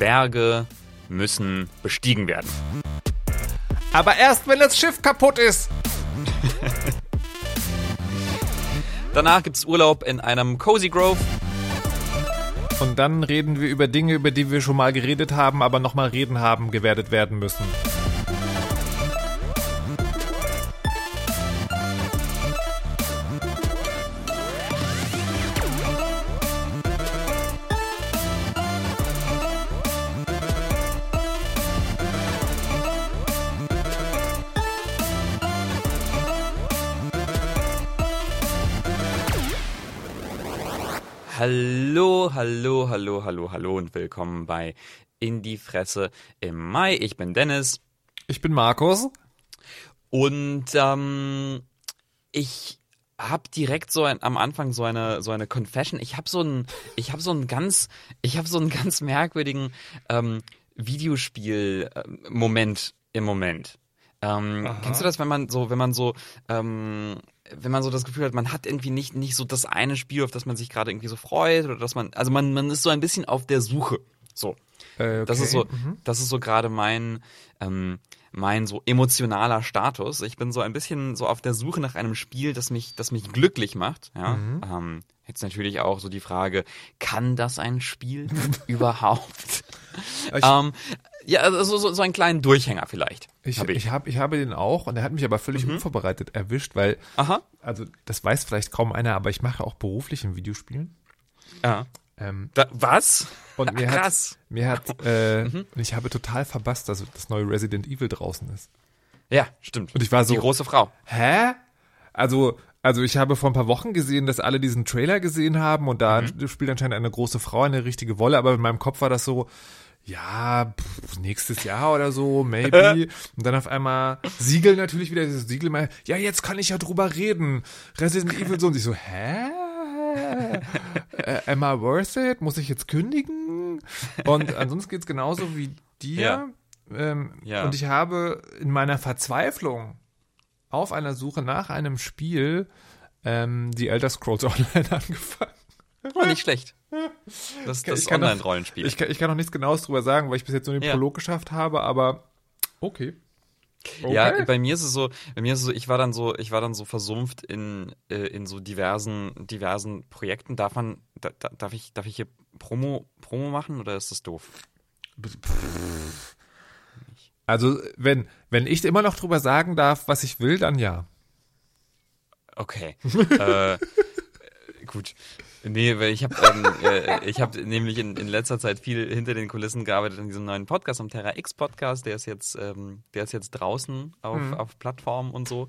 Berge müssen bestiegen werden. Aber erst, wenn das Schiff kaputt ist. Danach gibt's Urlaub in einem Cozy Grove. Und dann reden wir über Dinge, über die wir schon mal geredet haben, aber nochmal reden haben, gewertet werden müssen. Hallo, hallo, hallo, hallo, hallo und willkommen bei In die Fresse im Mai. Ich bin Dennis Ich bin Markus. und ähm, ich habe direkt so ein, am Anfang so eine so eine Confession. Ich habe so einen ich habe so einen ganz ich habe so einen ganz merkwürdigen ähm, Videospiel ähm, Moment im Moment. Ähm, kennst du das, wenn man so, wenn man so, ähm, wenn man so das Gefühl hat, man hat irgendwie nicht, nicht so das eine Spiel, auf das man sich gerade irgendwie so freut, oder dass man, also man, man ist so ein bisschen auf der Suche. So. Äh, Das okay. ist so, Mhm. das ist so gerade mein, ähm, mein so emotionaler Status. Ich bin so ein bisschen so auf der Suche nach einem Spiel, das mich, das mich glücklich macht. Ja. Mhm. Ähm, jetzt natürlich auch so die Frage, kann das ein Spiel überhaupt? Ähm, ja, also so, so einen kleinen Durchhänger vielleicht. ich, hab ich, hab, ich habe den auch und er hat mich aber völlig Mhm. unvorbereitet erwischt, weil, Aha. also das weiß vielleicht kaum einer, aber ich mache auch beruflich in Videospielen. Ja. Ähm, Da, was? und mir hat, Krass. mir hat, äh, Mhm. und ich habe total verpasst, dass das neue Resident Evil draußen ist. Ja, stimmt. Und ich war so, Die große Frau. hä? Also, also ich habe vor ein paar Wochen gesehen, dass alle diesen Trailer gesehen haben und da Mhm. spielt anscheinend eine große Frau eine richtige Wolle, aber in meinem Kopf war das so, ja, pff, nächstes Jahr oder so, maybe. und dann auf einmal Siegel natürlich wieder, dieses Siegel mal, ja, jetzt kann ich ja drüber reden. Resident Evil so und ich so, hä? Äh, am I worth it? Muss ich jetzt kündigen? Und ansonsten geht's genauso wie dir. Ja. Ähm, Ja. Und ich habe in meiner Verzweiflung auf einer Suche nach einem Spiel ähm, die Elder Scrolls Online angefangen. Oh, nicht schlecht. Das, das Online-Rollenspiel. Ich kann, ich kann noch nichts Genaues drüber sagen, weil ich bis jetzt nur den Ja. Prolog geschafft habe, aber okay. okay. Ja, bei mir ist es so, bei mir ist es so, ich war dann so, ich war dann so versumpft in, äh, in so diversen, diversen Projekten. Darf man, da, da, darf ich, darf ich hier Promo, Promo machen oder ist das doof? also wenn, wenn ich immer noch drüber sagen darf, was ich will, dann ja. Okay. äh, gut. Nee, weil ich habe ähm, äh, ich habe nämlich in, in letzter Zeit viel hinter den Kulissen gearbeitet an diesem neuen Podcast, am Terra X Podcast, der ist jetzt ähm, der ist jetzt draußen auf, auf Plattformen und so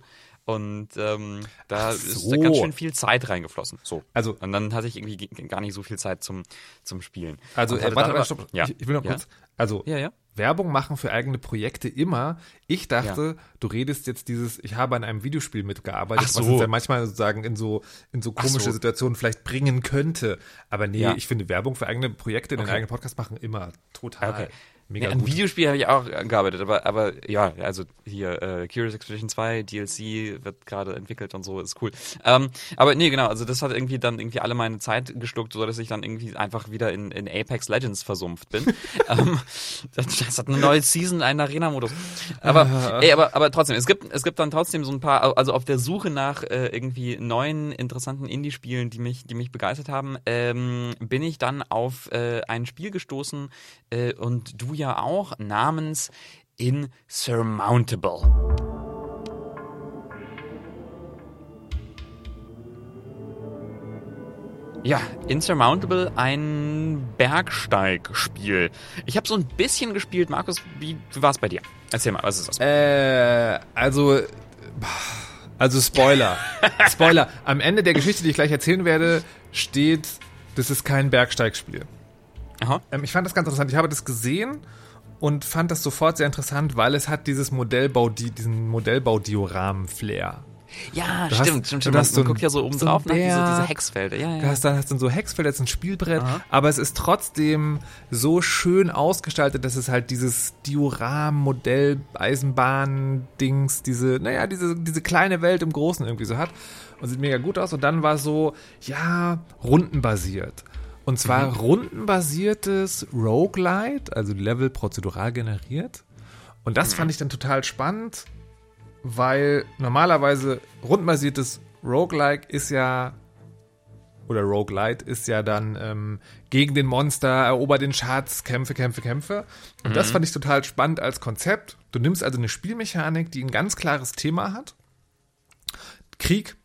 und ähm, da Ach ist so. da ganz schön viel Zeit reingeflossen. So. Also- und dann hatte ich irgendwie gar nicht so viel Zeit zum zum Spielen. Also, äh, hatte warte, warte, stopp. Ja. Ich, ich will noch ja? kurz. Also, Ja, ja. Werbung machen für eigene Projekte immer. Ich dachte, du redest jetzt dieses, ich habe an einem Videospiel mitgearbeitet, so. was uns ja manchmal sozusagen in so, in so komische so. Situationen vielleicht bringen könnte. Aber nee, Ja. ich finde Werbung für eigene Projekte, den Okay. eigenen Podcast machen immer total Okay. Mega nee, an gut. Videospiel habe ich auch gearbeitet, aber, aber ja, also hier äh, Curious Expedition 2, DLC wird gerade entwickelt und so, ist cool. Ähm, aber nee, genau, also das hat irgendwie dann irgendwie alle meine Zeit geschluckt, so dass ich dann irgendwie einfach wieder in, in Apex Legends versumpft bin. ähm, das, das hat eine neue Season, einen Arena-Modus. Aber, ey, aber, aber trotzdem, es gibt, es gibt dann trotzdem so ein paar, also auf der Suche nach äh, irgendwie neuen, interessanten Indie-Spielen, die mich, die mich begeistert haben, ähm, bin ich dann auf äh, ein Spiel gestoßen äh, und du ja auch, namens Insurmountable. Ja, Insurmountable, ein Bergsteigspiel. Ich habe so ein bisschen gespielt. Markus, wie, wie war es bei dir? Erzähl mal, was ist das? Äh, also, also Spoiler. Spoiler. Am Ende der Geschichte, die ich gleich erzählen werde, steht, das ist kein Bergsteigspiel. Ähm, ich fand das ganz interessant. Ich habe das gesehen und fand das sofort sehr interessant, weil es hat dieses Modellbau, die, diesen Modellbau-Dioramen-Flair. Ja, Du stimmt, hast- stimmt, du stimmt. Man, hast so man guckt ja so oben so drauf, ne? Diese, diese. Hexfelder. Ja, Du ja. hast, dann hast dann so Hexfeld, jetzt ein Spielbrett, Aha. aber es ist trotzdem so schön ausgestaltet, dass es halt dieses Dioram-Modell, Eisenbahn-Dings, diese, naja, diese, diese kleine Welt im Großen irgendwie so hat und sieht mega gut aus und dann war es so, ja, rundenbasiert. Und zwar rundenbasiertes Roguelite, also Level prozedural generiert. Und das fand ich dann total spannend, weil normalerweise rundenbasiertes Roguelike ist ja oder Roguelite ist ja dann ähm, gegen den Monster, erober den Schatz, Kämpfe, Kämpfe, Kämpfe. Und das fand ich total spannend als Konzept. Du nimmst also eine Spielmechanik, die ein ganz klares Thema hat, Krieg,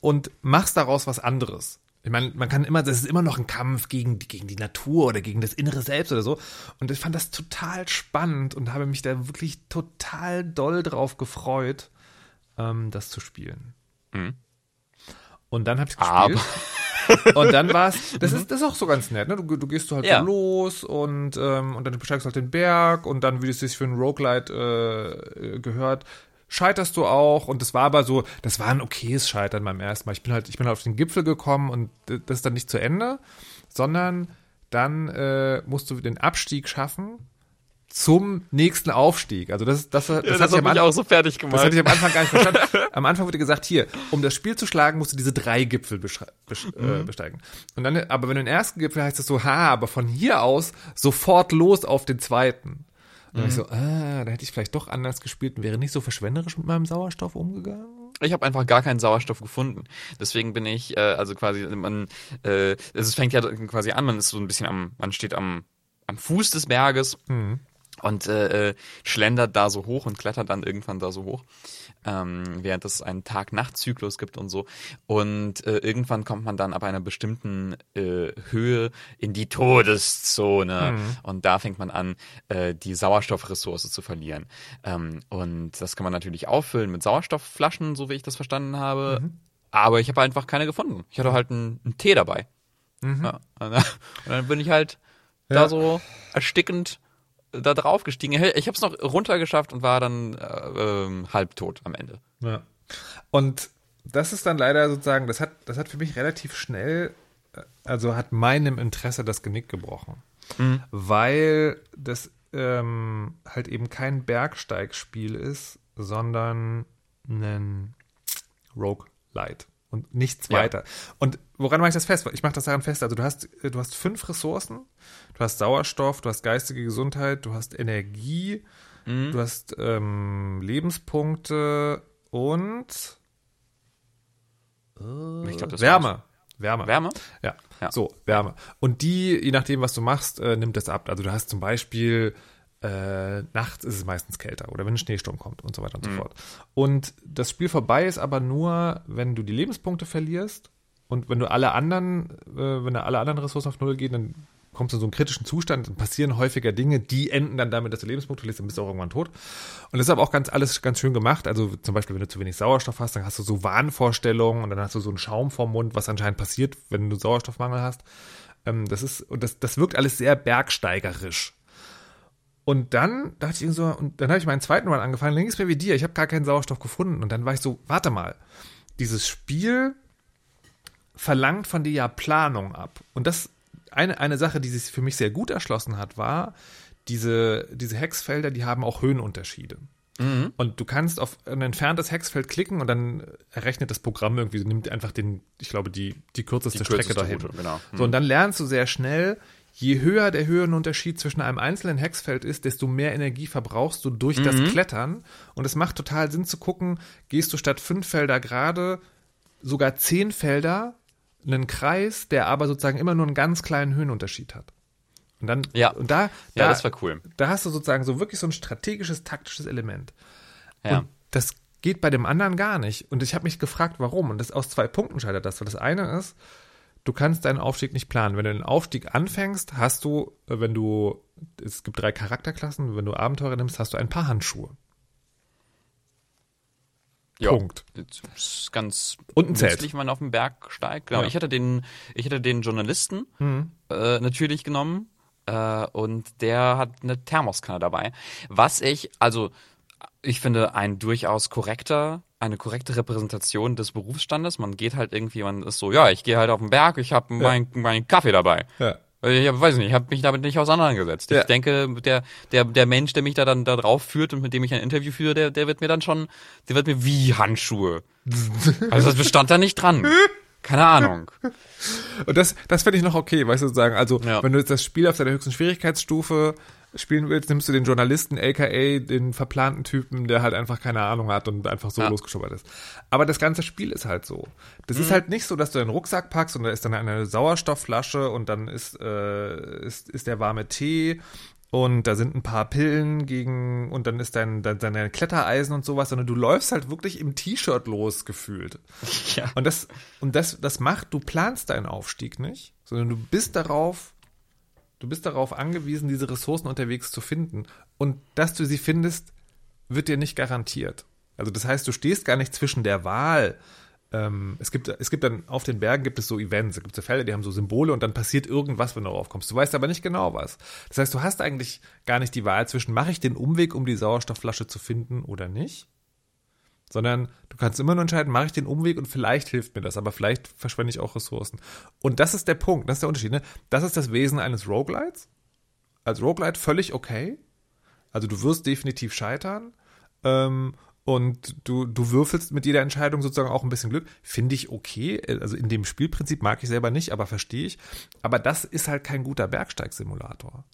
und machst daraus was anderes. Ich meine, man kann immer, das ist immer noch ein Kampf gegen, die- gegen die Natur oder gegen das innere Selbst oder so. Und ich fand das total spannend und habe mich da wirklich total doll drauf gefreut, ähm, das zu spielen. Mhm. Und dann habe ich Aber- gespielt. Und dann war es, das ist, das ist auch so ganz nett, ne? Du, du gehst halt Ja. los und, ähm, und dann besteigst du halt den Berg und dann, wie es sich für einen Roguelite äh, gehört, scheiterst du auch. Und das war aber so, das war ein okayes Scheitern beim ersten Mal. Ich bin halt, ich bin halt auf den Gipfel gekommen und das ist dann nicht zu Ende, sondern dann äh, musst du den Abstieg schaffen zum nächsten Aufstieg. Also das, das, das, Das, hat mich Anfang- auch so fertig gemacht. das hatte ich am Anfang gar nicht verstanden. Am Anfang wurde gesagt, hier, um das Spiel zu schlagen, musst du diese drei Gipfel beschre- besch äh, besteigen. Und dann, aber wenn du den ersten Gipfel heißt es so, ha, aber von hier aus sofort los auf den zweiten. Dann ich so, ah, da hätte ich vielleicht doch anders gespielt und wäre nicht so verschwenderisch mit meinem Sauerstoff umgegangen. Ich habe einfach gar keinen Sauerstoff gefunden. Deswegen bin ich, äh, also quasi, man, äh, es fängt ja quasi an, man ist so ein bisschen am, man steht am, am Fuß des Berges und äh, äh, schlendert da so hoch und klettert dann irgendwann da so hoch, ähm, während es einen Tag-Nacht-Zyklus gibt und so. Und äh, irgendwann kommt man dann ab einer bestimmten äh, Höhe in die Todeszone und da fängt man an, äh, die Sauerstoffressource zu verlieren. Ähm, und das kann man natürlich auffüllen mit Sauerstoffflaschen, so wie ich das verstanden habe. Aber ich habe einfach keine gefunden. Ich hatte halt einen, einen Tee dabei. Ja, und dann- und dann bin ich halt Ja. da so erstickend da drauf gestiegen. Ich habe es noch runtergeschafft und war dann äh, ähm, halbtot am Ende. Ja. Und das ist dann leider sozusagen, das hat, das hat für mich relativ schnell, äh, also hat meinem Interesse das Genick gebrochen. Weil das ähm, halt eben kein Bergsteigspiel ist, sondern ein Roguelite und nichts Ja. weiter. Und woran mache ich das fest? Ich mache das daran fest. Also du hast, äh, du hast fünf Ressourcen, du hast Sauerstoff, du hast geistige Gesundheit, du hast Energie, du hast ähm, Lebenspunkte und glaub, Wärme. Wärme. Wärme? Ja. Ja. so, Wärme. Und die, je nachdem, was du machst, äh, nimmt das ab. Also du hast zum Beispiel äh, nachts ist es meistens kälter oder wenn ein Schneesturm kommt und so weiter und so fort. Und das Spiel vorbei ist aber nur, wenn du die Lebenspunkte verlierst und wenn du alle anderen, äh, wenn da alle anderen Ressourcen auf Null gehen, dann kommst du in so einen kritischen Zustand, dann passieren häufiger Dinge, die enden dann damit, dass du Lebenspunkte verlierst, dann bist du auch irgendwann tot. Und das ist aber auch ganz alles ganz schön gemacht. Also zum Beispiel, wenn du zu wenig Sauerstoff hast, dann hast du so Wahnvorstellungen und dann hast du so einen Schaum vorm Mund, was anscheinend passiert, wenn du Sauerstoffmangel hast. Ähm, das ist, und das, das wirkt alles sehr bergsteigerisch. Und dann dachte ich so, und dann habe ich meinen zweiten Mal angefangen, dann ging es mir wie dir, ich habe gar keinen Sauerstoff gefunden. Und dann war ich so, warte mal, dieses Spiel verlangt von dir ja Planung ab. Und das, eine, eine Sache, die sich für mich sehr gut erschlossen hat, war, diese, diese Hexfelder, die haben auch Höhenunterschiede. Und du kannst auf ein entferntes Hexfeld klicken und dann errechnet das Programm irgendwie, nimmt einfach den, ich glaube, die, die kürzeste Die Strecke kürzeste dahin. Route, genau. So, und dann lernst du sehr schnell, je höher der Höhenunterschied zwischen einem einzelnen Hexfeld ist, desto mehr Energie verbrauchst du durch das Klettern. Und es macht total Sinn zu gucken, gehst du statt fünf Felder gerade sogar zehn Felder einen Kreis, der aber sozusagen immer nur einen ganz kleinen Höhenunterschied hat. Und dann, Ja. und da, Ja, da, das war cool. da hast du sozusagen so wirklich so ein strategisches, taktisches Element. Ja. Und das geht bei dem anderen gar nicht. Und ich habe mich gefragt, warum. Und das aus zwei Punkten scheitert das. Weil das eine ist, du kannst deinen Aufstieg nicht planen. Wenn du den Aufstieg anfängst, hast du, äh, wenn du, es gibt drei Charakterklassen, wenn du Abenteurer nimmst, hast du ein paar Handschuhe. Ja. Punkt. Das ist ganz Und ein Zelt. man auf den Berg steigt. Genau. Ja. Ich hatte den, ich hatte den Journalisten äh, natürlich genommen äh, und der hat eine Thermoskanne dabei. Was ich, also ich finde, ein durchaus korrekter, eine korrekte Repräsentation des Berufsstandes. Man geht halt irgendwie, man ist so, ja, ich gehe halt auf den Berg, ich habe meinen meinen Kaffee dabei. Ja. Ich hab, weiß nicht, ich habe mich damit nicht auseinandergesetzt. Ja. Ich denke, der, der, der Mensch, der mich da dann da drauf führt und mit dem ich ein Interview führe, der, der wird mir dann schon, der wird mir wie Handschuhe. also das bestand da nicht dran. Keine Ahnung. Und das, das finde ich noch okay, weißt du, sagen. Also, Ja. wenn du jetzt das Spiel auf deiner höchsten Schwierigkeitsstufe spielen willst, nimmst du den Journalisten, aka den verplanten Typen, der halt einfach keine Ahnung hat und einfach so Ja. losgeschubbert ist. Aber das ganze Spiel ist halt so. Das Mhm. ist halt nicht so, dass du deinen Rucksack packst und da ist dann eine Sauerstoffflasche und dann ist, äh, ist, ist der warme Tee und da sind ein paar Pillen gegen und dann ist dein, dein, dein Klettereisen und sowas, sondern du läufst halt wirklich im T-Shirt los gefühlt. Ja. Und das, und das, das macht, du planst deinen Aufstieg nicht, sondern du bist darauf, du bist darauf angewiesen, diese Ressourcen unterwegs zu finden. Und dass du sie findest, wird dir nicht garantiert. Also das heißt, du stehst gar nicht zwischen der Wahl. Ähm, es gibt, es gibt dann auf den Bergen gibt es so Events, es gibt so Felder, die haben so Symbole und dann passiert irgendwas, wenn du darauf kommst. Du weißt aber nicht genau was. Das heißt, du hast eigentlich gar nicht die Wahl zwischen, mache ich den Umweg, um die Sauerstoffflasche zu finden oder nicht? Sondern du kannst immer nur entscheiden, mache ich den Umweg und vielleicht hilft mir das, aber vielleicht verschwende ich auch Ressourcen. Und das ist der Punkt, das ist der Unterschied. Ne? Das ist das Wesen eines Roguelites. Als Roguelite völlig okay. Also du wirst definitiv scheitern. Ähm, und du, du würfelst mit jeder Entscheidung sozusagen auch ein bisschen Glück. Finde ich okay. Also in dem Spielprinzip mag ich selber nicht, aber verstehe ich. Aber das ist halt kein guter Bergsteigsimulator.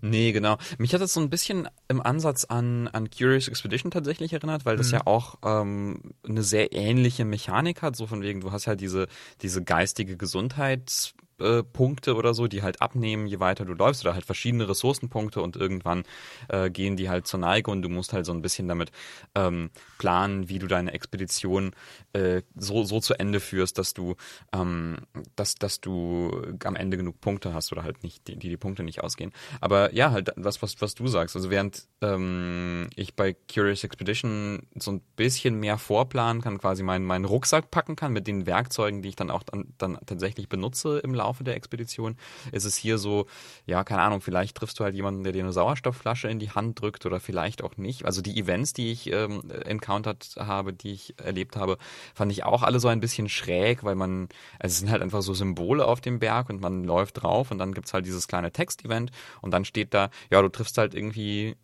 Nee, genau. Mich hat das so ein bisschen im Ansatz an, an Curious Expedition tatsächlich erinnert, weil das ja auch ähm, eine sehr ähnliche Mechanik hat, so von wegen, du hast halt diese, diese geistige Gesundheits- äh, Punkte oder so, die halt abnehmen, je weiter du läufst, oder halt verschiedene Ressourcenpunkte und irgendwann äh, gehen die halt zur Neige und du musst halt so ein bisschen damit ähm, planen, wie du deine Expedition äh, so, so zu Ende führst, dass du, ähm, dass, dass du am Ende genug Punkte hast oder halt nicht, die, die Punkte nicht ausgehen. Aber ja, halt das, was, was du sagst. Also während ähm, ich bei Curious Expedition so ein bisschen mehr vorplanen kann, quasi meinen, meinen Rucksack packen kann mit den Werkzeugen, die ich dann auch dann, dann tatsächlich benutze im Laufe der Expedition, ist es hier so, ja, keine Ahnung, vielleicht triffst du halt jemanden, der dir eine Sauerstoffflasche in die Hand drückt oder vielleicht auch nicht. Also die Events, die ich ähm, encountered habe, die ich erlebt habe, fand ich auch alle so ein bisschen schräg, weil man, also es sind halt einfach so Symbole auf dem Berg und man läuft drauf und dann gibt's halt dieses kleine Text-Event und dann steht da, ja, du triffst halt irgendwie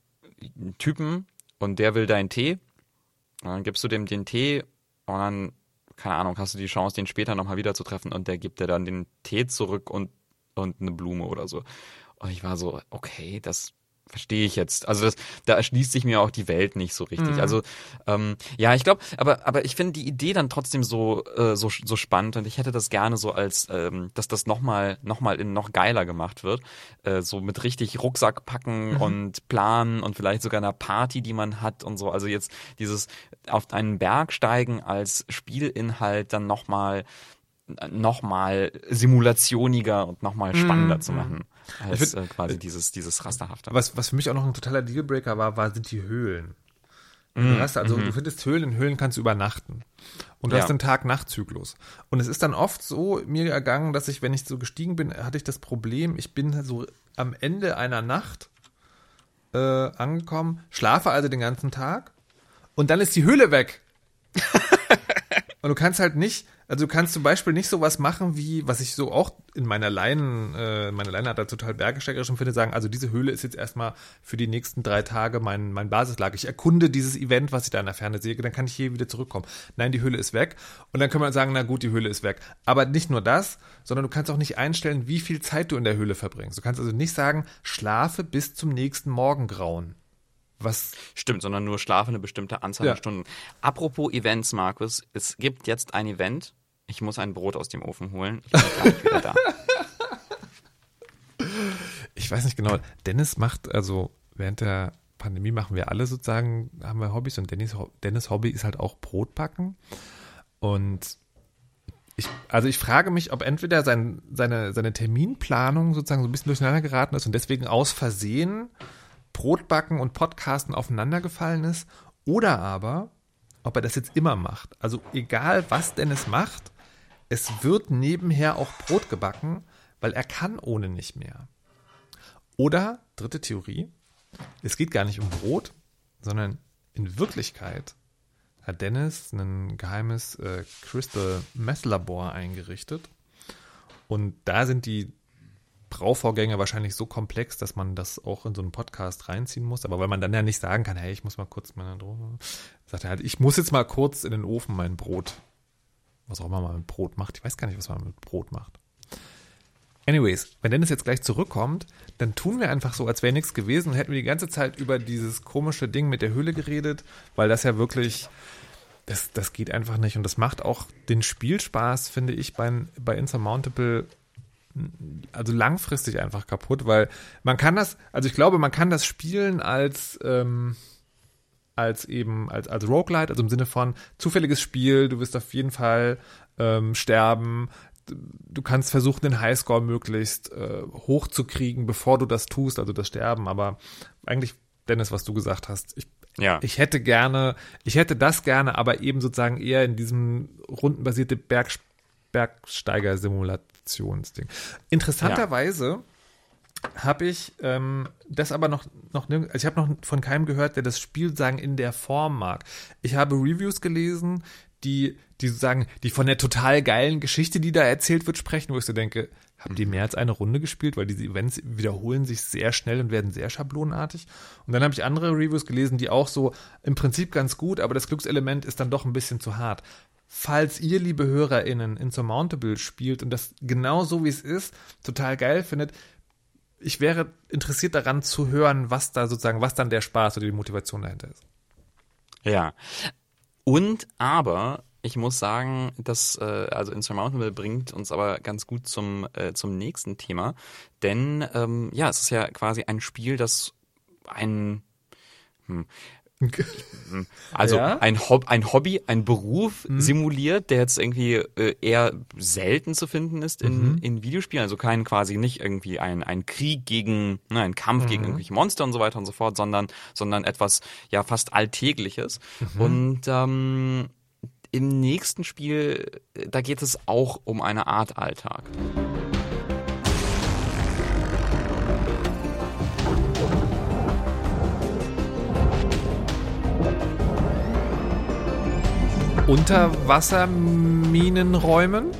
einen Typen und der will deinen Tee und dann gibst du dem den Tee und dann, keine Ahnung, hast du die Chance, den später nochmal wieder zu treffen und der gibt dir dann den Tee zurück und, und eine Blume oder so. Und ich war so, okay, das verstehe ich jetzt. Also das, da erschließt sich mir auch die Welt nicht so richtig. Mhm. Also ähm, ja, ich glaube, aber aber ich finde die Idee dann trotzdem so äh, so so spannend und ich hätte das gerne so als, ähm, dass das nochmal noch mal in noch geiler gemacht wird, äh, so mit richtig Rucksack packen und planen und vielleicht sogar einer Party, die man hat und so. Also jetzt dieses auf einen Berg steigen als Spielinhalt dann nochmal noch mal simulationiger und nochmal spannender zu machen als Ich find- äh, quasi dieses dieses rasterhafte. Was, was für mich auch noch ein totaler Dealbreaker war, war sind die Höhlen. Du hast also, du findest Höhlen, in Höhlen kannst du übernachten. Und du Ja. hast einen Tag-Nacht-Zyklus. Und es ist dann oft so mir ergangen, dass ich, wenn ich so gestiegen bin, hatte ich das Problem, ich bin so am Ende einer Nacht äh, angekommen, schlafe also den ganzen Tag und dann ist die Höhle weg. Und du kannst halt nicht, also du kannst zum Beispiel nicht sowas machen wie, was ich so auch in meiner Leinen, äh, meine Leine hat da total bergesteigerisch empfinde, sagen, also diese Höhle ist jetzt erstmal für die nächsten drei Tage mein, mein Basislager. Ich erkunde dieses Event, was ich da in der Ferne sehe, dann kann ich hier wieder zurückkommen. Nein, die Höhle ist weg. Und dann kann man sagen, na gut, die Höhle ist weg. Aber nicht nur das, sondern du kannst auch nicht einstellen, wie viel Zeit du in der Höhle verbringst. Du kannst also nicht sagen, schlafe bis zum nächsten Morgengrauen. Was Stimmt, sondern nur schlafe eine bestimmte Anzahl Ja. an Stunden. Apropos Events, Markus, es gibt jetzt ein Event. Ich muss ein Brot aus dem Ofen holen. Ich bin gleich wieder da. Ich weiß nicht genau. Dennis macht, also während der Pandemie machen wir alle sozusagen, haben wir Hobbys und Dennis, Dennis Hobby ist halt auch Brotbacken. Und ich, also ich frage mich, ob entweder sein, seine, seine Terminplanung sozusagen so ein bisschen durcheinander geraten ist und deswegen aus Versehen Brotbacken und Podcasten aufeinander gefallen ist oder aber, ob er das jetzt immer macht. Also egal, was Dennis macht, es wird nebenher auch Brot gebacken, weil er kann ohne nicht mehr. Oder, dritte Theorie, es geht gar nicht um Brot, sondern in Wirklichkeit hat Dennis ein geheimes äh, Crystal Meth Labor eingerichtet. Und da sind die Brauvorgänge wahrscheinlich so komplex, dass man das auch in so einen Podcast reinziehen muss. Aber weil man dann ja nicht sagen kann, hey, ich muss mal kurz meine Droge, sagt er halt, ich muss jetzt mal kurz in den Ofen mein Brot was auch immer man mit Brot macht. Ich weiß gar nicht, was man mit Brot macht. Anyways, wenn Dennis jetzt gleich zurückkommt, dann tun wir einfach so, als wäre nichts gewesen und hätten wir die ganze Zeit über dieses komische Ding mit der Höhle geredet, weil das ja wirklich, das, das geht einfach nicht und das macht auch den Spielspaß, finde ich, bei, bei Insurmountable also langfristig einfach kaputt, weil man kann das, also ich glaube, man kann das spielen als, ähm, als eben, als, als Roguelite, also im Sinne von zufälliges Spiel, du wirst auf jeden Fall ähm, sterben, du kannst versuchen, den Highscore möglichst äh, hoch zu kriegen, bevor du das tust, also das Sterben, aber eigentlich, Dennis, was du gesagt hast, ich ja. Ich hätte gerne, ich hätte das gerne, aber eben sozusagen eher in diesem rundenbasierte Berg, Bergsteiger-Simulationsding. Interessanterweise ja. habe ich ähm, das aber noch, noch also ich habe noch von keinem gehört, der das Spiel sagen in der Form mag. Ich habe Reviews gelesen, die, die sagen, die von der total geilen Geschichte, die da erzählt wird, sprechen, wo ich so denke, haben die mehr als eine Runde gespielt, weil diese Events wiederholen sich sehr schnell und werden sehr schablonartig. Und dann habe ich andere Reviews gelesen, die auch so im Prinzip ganz gut, aber das Glückselement ist dann doch ein bisschen zu hart. Falls ihr, liebe HörerInnen, Insurmountable spielt und das genau so wie es ist, total geil findet, ich wäre interessiert daran zu hören, was da sozusagen, was dann der Spaß oder die Motivation dahinter ist. Ja, und aber ich muss sagen, dass äh, also Insurmountable bringt uns aber ganz gut zum äh, zum nächsten Thema, denn ähm, ja, es ist ja quasi ein Spiel, das ein hm, also ja? ein, Hob ein Hobby, ein Beruf mhm. simuliert, der jetzt irgendwie äh, eher selten zu finden ist in, mhm. in Videospielen. Also kein quasi nicht irgendwie ein, ein Krieg gegen, ne, ein Kampf mhm. gegen irgendwelche Monster und so weiter und so fort, sondern, sondern etwas ja fast Alltägliches. Mhm. Und ähm, im nächsten Spiel, äh, da geht es auch um eine Art Alltag. Unterwasserminenräumen?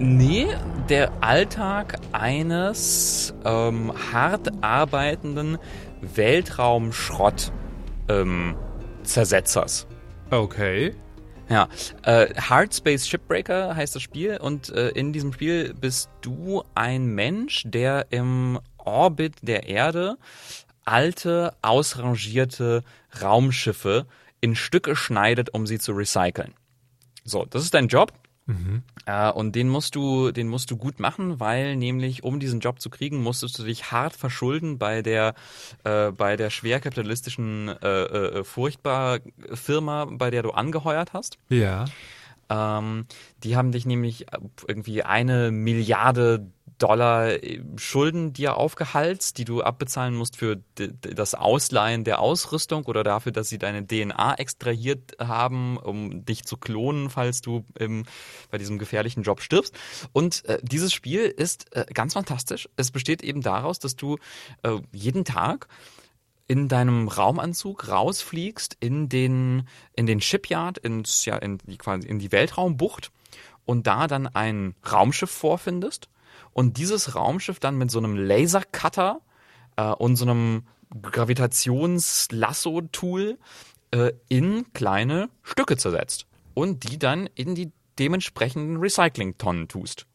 Nee, der Alltag eines ähm, hart arbeitenden Weltraumschrott-Zersetzers. Ähm, okay. Ja, äh, Hard Space Shipbreaker heißt das Spiel und äh, in diesem Spiel bist du ein Mensch, der im Orbit der Erde alte, ausrangierte Raumschiffe in Stücke schneidet, um sie zu recyceln. So, das ist dein Job. Mhm. Äh, und den musst du, den musst du gut machen, weil nämlich, um diesen Job zu kriegen, musstest du dich hart verschulden bei der, äh, bei der schwerkapitalistischen äh, äh, furchtbar Firma, bei der du angeheuert hast. Ja. Ähm, die haben dich nämlich irgendwie eine Milliarde Dollar äh, Schulden dir aufgehalst, die du abbezahlen musst für das Ausleihen der Ausrüstung oder dafür, dass sie deine DNA extrahiert haben, um dich zu klonen, falls du im, bei diesem gefährlichen Job stirbst. Und äh, dieses Spiel ist äh, ganz fantastisch. Es besteht eben daraus, dass du äh, jeden Tag in deinem Raumanzug rausfliegst in den, in den Shipyard, ins, ja, in, die, quasi in die Weltraumbucht und da dann ein Raumschiff vorfindest und dieses Raumschiff dann mit so einem Lasercutter äh, und so einem Gravitationslasso-Tool äh, in kleine Stücke zersetzt und die dann in die dementsprechenden Recycling-Tonnen tust.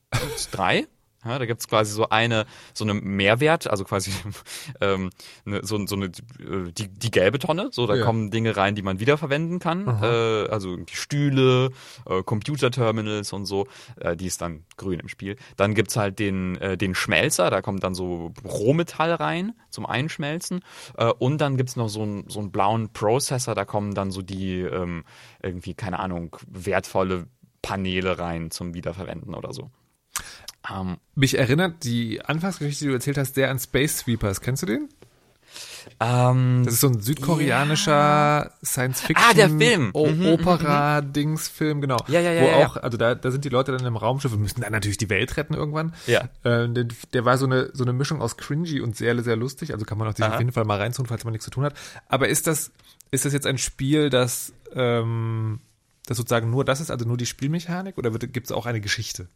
Drei ja, da gibt's quasi so eine, so eine Mehrwert, also quasi ähm, ne, so, so eine äh, die, die gelbe Tonne, so da ja. kommen Dinge rein, die man wiederverwenden kann. Äh, also die Stühle, äh, Computerterminals und so, äh, die ist dann grün im Spiel. Dann gibt's halt den, äh, den Schmelzer, da kommt dann so Rohmetall rein zum Einschmelzen. Äh, und dann gibt's noch so, ein, so einen blauen Processor, da kommen dann so die ähm, irgendwie, keine Ahnung, wertvolle Paneele rein zum Wiederverwenden oder so. Ähm, Mich erinnert die Anfangsgeschichte, die du erzählt hast, sehr an Space Sweepers. Kennst du den? Ähm, das ist so ein südkoreanischer ja. Science-Fiction ah, der Film. O mhm, mhm Opera-Dings-Film, genau. Ja, ja, ja. Wo ja, auch, also da, da sind die Leute dann im Raumschiff und müssen dann natürlich die Welt retten irgendwann. Ja. Äh, der, der, war so eine, so eine Mischung aus cringy und sehr, sehr lustig. Also kann man auch sich auf jeden Fall mal reinziehen, falls man nichts zu tun hat. Aber ist das, ist das jetzt ein Spiel, das, ähm, das sozusagen nur das ist, also nur die Spielmechanik oder gibt es auch eine Geschichte?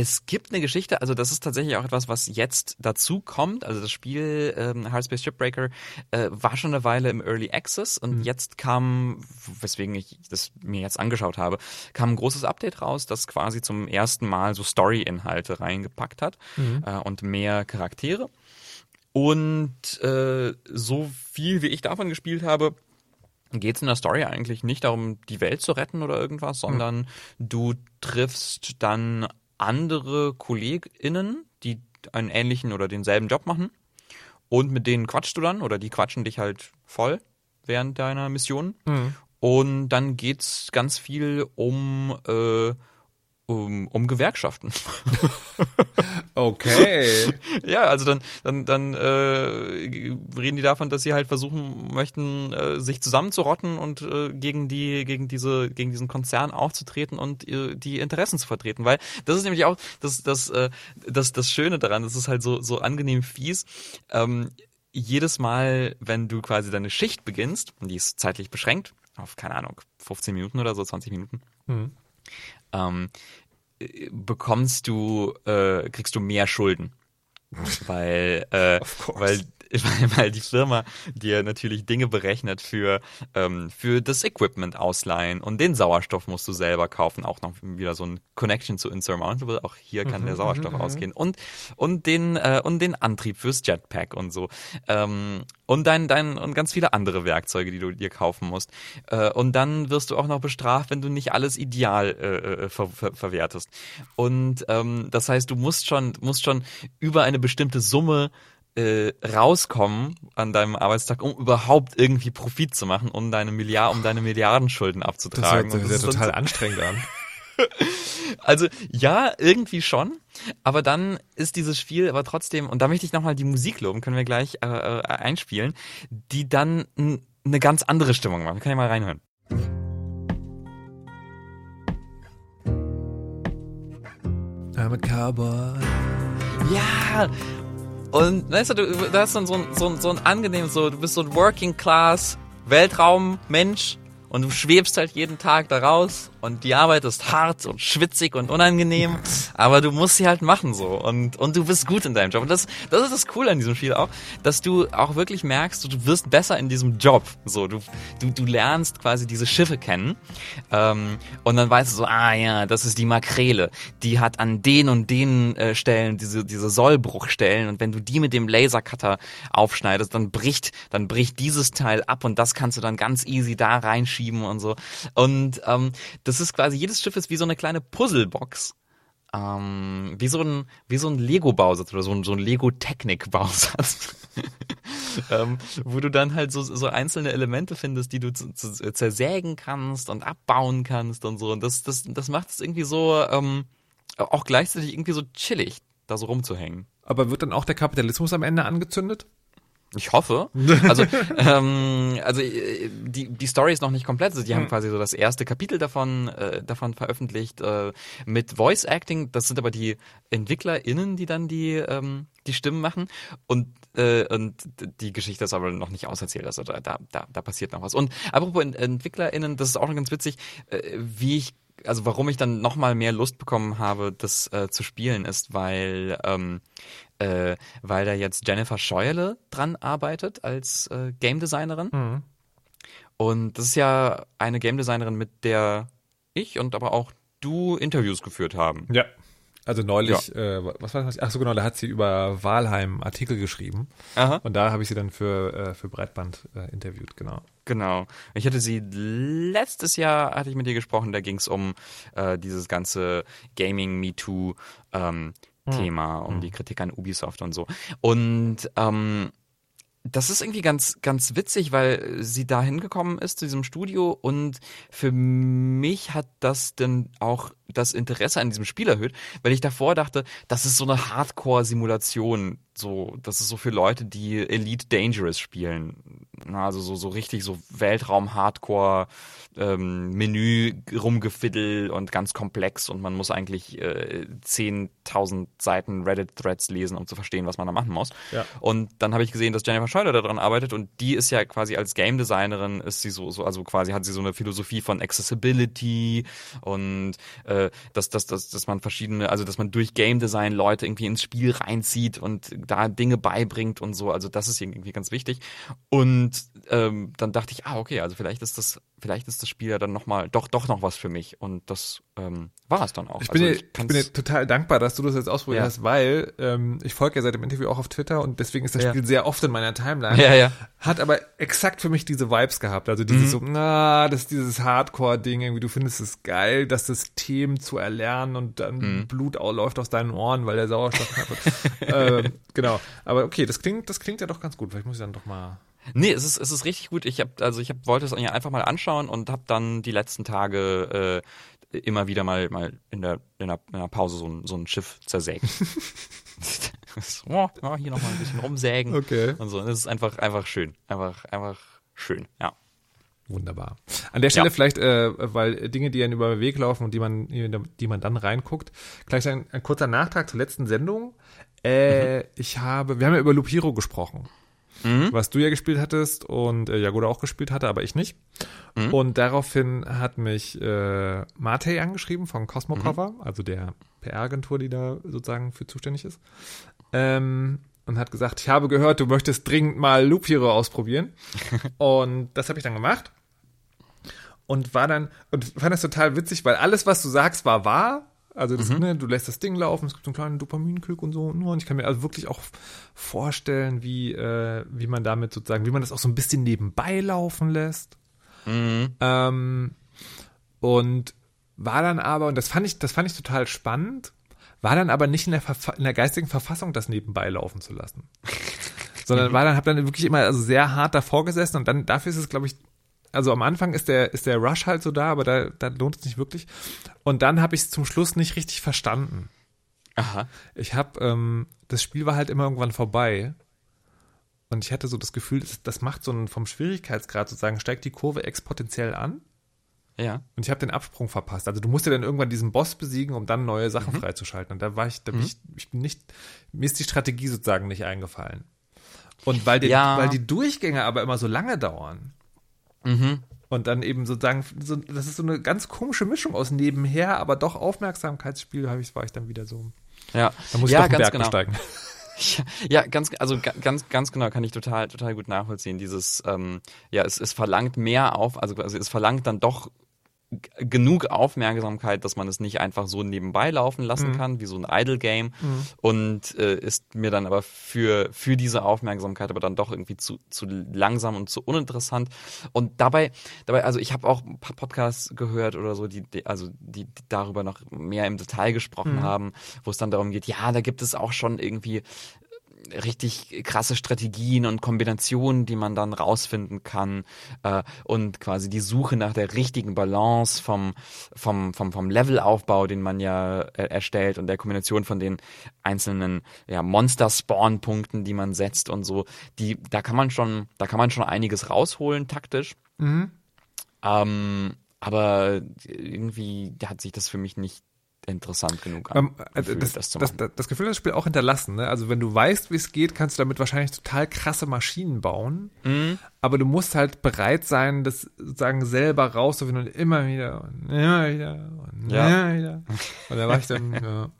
Es gibt eine Geschichte, also das ist tatsächlich auch etwas, was jetzt dazu kommt. Also das Spiel ähm, Hardspace Shipbreaker äh, war schon eine Weile im Early Access und mhm. jetzt kam, weswegen ich das mir jetzt angeschaut habe, kam ein großes Update raus, das quasi zum ersten Mal so Story-Inhalte reingepackt hat mhm. äh, und mehr Charaktere. Und äh, so viel wie ich davon gespielt habe, geht es in der Story eigentlich nicht darum, die Welt zu retten oder irgendwas, hm. sondern mhm. du triffst dann andere KollegInnen, die einen ähnlichen oder denselben Job machen. Und mit denen quatschst du dann oder die quatschen dich halt voll während deiner Mission. Mhm. Und dann geht's ganz viel um äh, um, um Gewerkschaften. okay. ja, also dann, dann, dann äh, reden die davon, dass sie halt versuchen möchten, äh, sich zusammenzurotten und äh, gegen die, gegen diese, gegen diesen Konzern aufzutreten und äh, die Interessen zu vertreten. Weil das ist nämlich auch das, das, äh, das, das Schöne daran, das ist halt so, so angenehm fies. Ähm, jedes Mal, wenn du quasi deine Schicht beginnst, und die ist zeitlich beschränkt, auf, keine Ahnung, 15 Minuten oder so, 20 Minuten, mhm ähm, bekommst du, äh, kriegst du mehr Schulden. weil, äh, weil weil, weil die Firma dir natürlich Dinge berechnet für, ähm, für das Equipment ausleihen und den Sauerstoff musst du selber kaufen. Auch noch wieder so ein Connection zu Insurmountable. Auch hier kann mhm, der Sauerstoff mhm, ausgehen. Und, und den, äh, und den Antrieb fürs Jetpack und so. Ähm, und dein, dein, und ganz viele andere Werkzeuge, die du dir kaufen musst. Äh, und dann wirst du auch noch bestraft, wenn du nicht alles ideal äh, äh ver, ver, verwertest. Und ähm, das heißt, du musst schon, musst schon über eine bestimmte Summe äh, rauskommen an deinem Arbeitstag, um überhaupt irgendwie Profit zu machen, um deine Milliard, um deine Milliardenschulden abzutragen. Das hört, sich ja total anstrengend an. Also ja, irgendwie schon. Aber dann ist dieses Spiel aber trotzdem, und da möchte ich nochmal die Musik loben, können wir gleich äh, äh einspielen, die dann eine ganz andere Stimmung macht. Wir können ja mal reinhören. I'm a cowboy. Ja, und weißt du, du, du hast dann so ein, so, ein, so ein angenehmes, so, du bist so ein Working Class Weltraummensch und du schwebst halt jeden Tag da raus und die Arbeit ist hart und schwitzig und unangenehm, aber du musst sie halt machen so. Und und du bist gut in deinem Job. Und das das ist das Coole an diesem Spiel auch, dass du auch wirklich merkst, du wirst besser in diesem Job, so du du du lernst quasi diese Schiffe kennen ähm, und dann weißt du so, ah ja, das ist die Makrele, die hat an den und den äh, Stellen diese diese Sollbruchstellen. Und wenn du die mit dem Lasercutter aufschneidest, dann bricht dann bricht dieses Teil ab und das kannst du dann ganz easy da reinschieben und so. Und ähm, ist quasi, jedes Schiff ist wie so eine kleine Puzzlebox. Ähm, wie so ein, so ein Lego-Bausatz oder so ein, so ein Lego-Technik-Bausatz. ähm, wo du dann halt so, so einzelne Elemente findest, die du zersägen kannst und abbauen kannst und so. Und das, das, das macht es irgendwie so, ähm, auch gleichzeitig irgendwie so chillig, da so rumzuhängen. Aber wird dann auch der Kapitalismus am Ende angezündet? Ich hoffe. Also, ähm, also äh, die, die Story ist noch nicht komplett. Also die haben hm. quasi so das erste Kapitel davon, äh, davon veröffentlicht äh, mit Voice Acting. Das sind aber die EntwicklerInnen, die dann die, ähm, die Stimmen machen. Und, äh, und die Geschichte ist aber noch nicht auserzählt. Also da, da, da passiert noch was. Und apropos EntwicklerInnen, das ist auch noch ganz witzig, äh, wie ich also warum ich dann nochmal mehr Lust bekommen habe, das äh, zu spielen, ist, weil ähm, äh, weil da jetzt Jennifer Scheuerle dran arbeitet als äh, Game Designerin. Mhm. Und das ist ja eine Game Designerin, mit der ich und aber auch du Interviews geführt haben. Ja. Also neulich, ja. äh, was war das? Ach so genau, da hat sie über Walheim Artikel geschrieben. Aha. Und da habe ich sie dann für, äh, für Breitband äh, interviewt, genau. Genau. Ich hatte sie letztes Jahr, hatte ich mit ihr gesprochen, da ging es um äh, dieses ganze Gaming Me Too ähm, hm. Thema, um hm. die Kritik an Ubisoft und so. Und ähm, das ist irgendwie ganz, ganz witzig, weil sie da hingekommen ist zu diesem Studio und für mich hat das dann auch das Interesse an diesem Spiel erhöht, weil ich davor dachte, das ist so eine Hardcore-Simulation, so, das ist so für Leute, die Elite Dangerous spielen. Na, also so, so richtig so Weltraum-Hardcore ähm, Menü rumgefiddel und ganz komplex und man muss eigentlich äh, 10.000 Seiten Reddit-Threads lesen, um zu verstehen, was man da machen muss. Ja. Und dann habe ich gesehen, dass Jennifer Scheuder daran arbeitet und die ist ja quasi als Game Designerin ist sie so, so also quasi hat sie so eine Philosophie von Accessibility und äh, dass, dass, dass, dass man verschiedene, also dass man durch Game Design Leute irgendwie ins Spiel reinzieht und da Dinge beibringt und so. Also das ist irgendwie ganz wichtig. Und ähm, dann dachte ich, ah, okay, also vielleicht ist das, vielleicht ist das Spiel ja dann nochmal, doch, doch noch was für mich. Und das ähm, war es dann auch. Ich bin, also dir, ich bin dir total dankbar, dass du das jetzt ausprobiert Ja. hast, weil ähm, ich folge ja seit dem Interview auch auf Twitter und deswegen ist das Ja. Spiel sehr oft in meiner Timeline. Ja, ja. Hat aber exakt für mich diese Vibes gehabt. Also dieses Mhm. so, na, das ist dieses Hardcore-Ding, irgendwie, du findest es geil, das System zu erlernen und dann Mhm. Blut läuft aus deinen Ohren, weil der Sauerstoff knapp wird. ähm, genau. Aber okay, das klingt, das klingt ja doch ganz gut. Vielleicht muss ich dann doch mal. Nee, es ist, es ist richtig gut. Ich hab, also ich hab, wollte es einfach mal anschauen und habe dann die letzten Tage äh, immer wieder mal, mal in der, in der, in der Pause so ein, so ein Schiff zersägt. so, oh, ja, hier nochmal ein bisschen rumsägen. Okay. Und so. Das ist einfach, einfach schön. Einfach, einfach schön, ja. Wunderbar. An der Stelle Ja. vielleicht, äh, weil Dinge, die einem über den Weg laufen und die man, die man dann reinguckt, gleich ein, ein kurzer Nachtrag zur letzten Sendung. Äh, Ich habe, wir haben ja über Loop Hero gesprochen, was du ja gespielt hattest und äh, Jagoda auch gespielt hatte, aber ich nicht. Und daraufhin hat mich äh, Matej angeschrieben von Cosmo Cover, also der PR-Agentur, die da sozusagen für zuständig ist. Ähm, und hat gesagt, ich habe gehört, du möchtest dringend mal Loop Hero ausprobieren. und das habe ich dann gemacht und war dann und fand das total witzig, weil alles, was du sagst, war wahr. Also das, ne, du lässt das Ding laufen, es gibt so einen kleinen Dopaminkick und so. Und ich kann mir also wirklich auch vorstellen, wie, äh, wie man damit sozusagen, wie man das auch so ein bisschen nebenbei laufen lässt. Ähm, und war dann aber, und das fand ich, das fand ich total spannend, war dann aber nicht in der, Verfa in der geistigen Verfassung, das nebenbei laufen zu lassen. Sondern war dann, hab dann wirklich immer also sehr hart davor gesessen und dann, dafür ist es, glaube ich, also am Anfang ist der, ist der Rush halt so da, aber da, da lohnt es nicht wirklich. Und dann habe ich es zum Schluss nicht richtig verstanden. Aha. Ich habe, ähm, das Spiel war halt immer irgendwann vorbei. Und ich hatte so das Gefühl, das, das macht so einen, vom Schwierigkeitsgrad sozusagen, steigt die Kurve exponentiell an. Ja. Und ich habe den Absprung verpasst. Also du musst ja dann irgendwann diesen Boss besiegen, um dann neue Sachen freizuschalten. Und da war ich, da bin ich, ich bin nicht, mir ist die Strategie sozusagen nicht eingefallen. Und weil die, Ja. weil die Durchgänge aber immer so lange dauern. Mhm. Und dann eben sozusagen, so, das ist so eine ganz komische Mischung aus nebenher, aber doch Aufmerksamkeitsspiel, habe ich, war ich dann wieder so. Ja. Da muss ich ja, doch ganz Berg genau. besteigen. Ja, ja, ganz, also ga- ganz, ganz genau kann ich total, total gut nachvollziehen. Dieses, ähm, ja, es, es verlangt mehr auf, also, also es verlangt dann doch genug Aufmerksamkeit, dass man es nicht einfach so nebenbei laufen lassen kann, wie so ein Idle-Game. Und äh, ist mir dann aber für, für diese Aufmerksamkeit aber dann doch irgendwie zu, zu langsam und zu uninteressant. Und dabei, dabei, also ich habe auch ein paar Podcasts gehört oder so, die, die also die, die darüber noch mehr im Detail gesprochen haben, wo es dann darum geht, ja, da gibt es auch schon irgendwie richtig krasse Strategien und Kombinationen, die man dann rausfinden kann äh, und quasi die Suche nach der richtigen Balance vom vom vom vom Levelaufbau, den man ja äh, erstellt und der Kombination von den einzelnen ja Monster Spawn Punkten, die man setzt und so, die da kann man schon da kann man schon einiges rausholen taktisch. Ähm, aber irgendwie hat sich das für mich nicht interessant genug an, also gefühlt, das, das das, das Gefühl hat das Spiel auch hinterlassen. Ne? Also wenn du weißt, wie es geht, kannst du damit wahrscheinlich total krasse Maschinen bauen. Mhm. Aber du musst halt bereit sein, das sozusagen selber rauszufinden und immer wieder und immer wieder und Ja. immer wieder. Und da war ich dann, ja.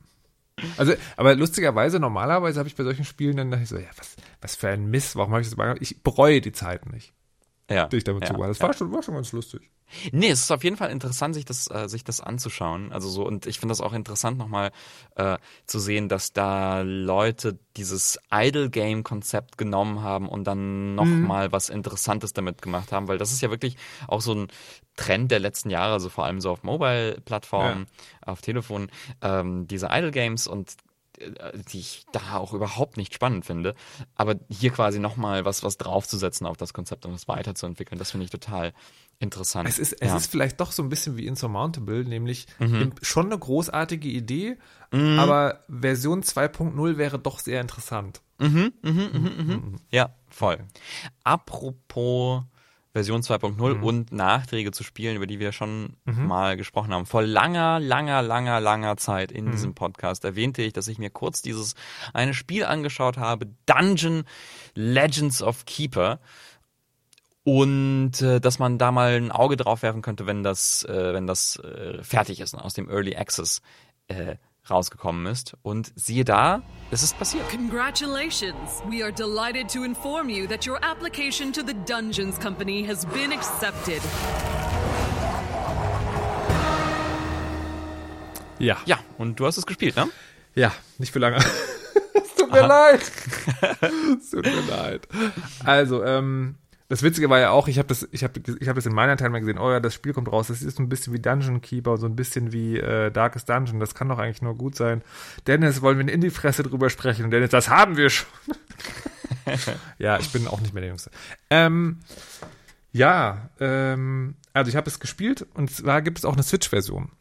Also, aber lustigerweise, normalerweise habe ich bei solchen Spielen dann dachte ich so, ja, was, was für ein Mist, warum habe ich das gemacht? Ich bereue die Zeit nicht, ja, ich damit ja, habe. Das ja. war, schon, war schon ganz lustig. Nee, es ist auf jeden Fall interessant, sich das, äh, sich das anzuschauen. Also so, und ich finde das auch interessant, nochmal äh, zu sehen, dass da Leute dieses Idle-Game-Konzept genommen haben und dann nochmal was Interessantes damit gemacht haben, weil das ist ja wirklich auch so ein Trend der letzten Jahre, also vor allem so auf Mobile-Plattformen, auf Telefon, ähm, diese Idle-Games und die ich da auch überhaupt nicht spannend finde. Aber hier quasi nochmal was, was draufzusetzen auf das Konzept und das weiterzuentwickeln, das finde ich total Interessant. Es ist, es ja. ist vielleicht doch so ein bisschen wie Insurmountable, nämlich Mhm. schon eine großartige Idee, aber Version 2.0 wäre doch sehr interessant. Ja, voll. Apropos Version 2.0 Mhm. und Nachträge zu Spielen, über die wir schon mal gesprochen haben. Vor langer, langer, langer, langer Zeit Mhm. in diesem Podcast erwähnte ich, dass ich mir kurz dieses eine Spiel angeschaut habe, Dungeon Legends of Keeper. Und äh, dass man da mal ein Auge drauf werfen könnte, wenn das, äh, wenn das äh, fertig ist und aus dem Early Access äh, rausgekommen ist. Und siehe da, es ist passiert. Congratulations! We are delighted to inform you that your application to the Dungeons Company has been accepted. Ja. Ja, und du hast es gespielt, ne? Ja, nicht für lange. es tut mir leid. es tut mir leid. Also, ähm, das Witzige war ja auch, ich habe das, ich habe, ich habe das in meiner mal gesehen. Oh ja, das Spiel kommt raus. Das ist so ein bisschen wie Dungeon Keeper, so ein bisschen wie äh, Darkest Dungeon. Das kann doch eigentlich nur gut sein. Dennis, wollen wir in die Fresse drüber sprechen? Und Dennis, das haben wir schon. ja, ich bin auch nicht mehr der Jüngste. Ähm, ja, ähm, also ich habe es gespielt und zwar gibt es auch eine Switch-Version.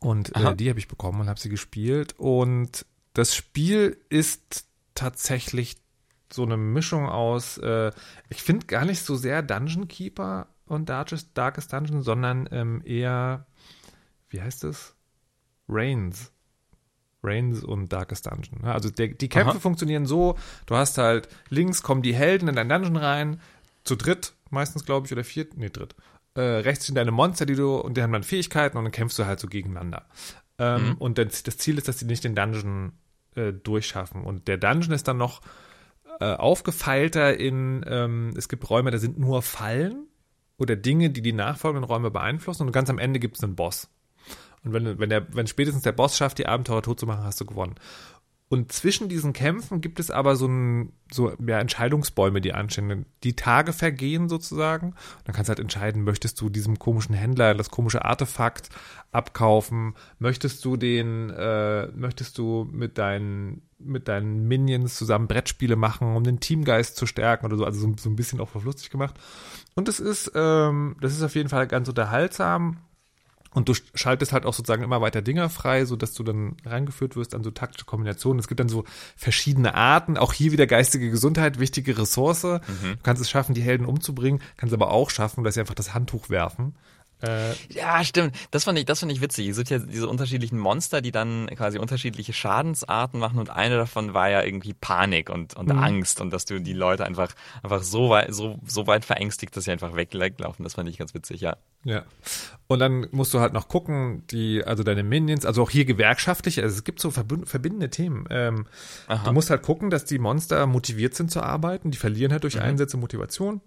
Und äh, die habe ich bekommen und habe sie gespielt. Und das Spiel ist tatsächlich so eine Mischung aus, äh, ich finde gar nicht so sehr Dungeon Keeper und Darkest, Darkest Dungeon, sondern ähm, eher, wie heißt es? Reigns. Reigns und Darkest Dungeon. Also der, die Kämpfe Aha. funktionieren so, du hast halt links kommen die Helden in dein Dungeon rein, zu dritt meistens, glaube ich, oder viert, nee, dritt. Äh, rechts sind deine Monster, die du, und die haben dann Fähigkeiten und dann kämpfst du halt so gegeneinander. Ähm, Und das, das Ziel ist, dass sie nicht den Dungeon äh, durchschaffen. Und der Dungeon ist dann noch äh, aufgefeilter in, ähm, es gibt Räume, da sind nur Fallen oder Dinge, die die nachfolgenden Räume beeinflussen und ganz am Ende gibt es einen Boss. Und wenn, wenn, der, wenn spätestens der Boss schafft, die Abenteurer tot zu machen, hast du gewonnen. Und zwischen diesen Kämpfen gibt es aber so, ein, so ja, Entscheidungsbäume, die anstehen. Die Tage vergehen sozusagen. Und dann kannst du halt entscheiden, möchtest du diesem komischen Händler das komische Artefakt abkaufen? Möchtest du den, äh, möchtest du mit deinen, mit deinen Minions zusammen Brettspiele machen, um den Teamgeist zu stärken oder so? Also so, so ein bisschen auch verflustig gemacht. Und es ist, ähm, das ist auf jeden Fall ganz unterhaltsam. Und du schaltest halt auch sozusagen immer weiter Dinger frei, so dass du dann reingeführt wirst an so taktische Kombinationen. Es gibt dann so verschiedene Arten. Auch hier wieder geistige Gesundheit, wichtige Ressource. Du kannst es schaffen, die Helden umzubringen, kannst aber auch schaffen, dass sie einfach das Handtuch werfen. Äh, Ja, stimmt. Das fand ich, das fand ich witzig. Es sind ja diese unterschiedlichen Monster, die dann quasi unterschiedliche Schadensarten machen und eine davon war ja irgendwie Panik und, und Angst und dass du die Leute einfach, einfach so weit, so, so weit verängstigt, dass sie einfach weg- weglaufen. Das fand ich ganz witzig, ja. Ja. Und dann musst du halt noch gucken, die, also deine Minions, also auch hier gewerkschaftlich, also es gibt so verbund, verbindende Themen. Ähm, du musst halt gucken, dass die Monster motiviert sind zu arbeiten, die verlieren halt durch Einsätze Motivation.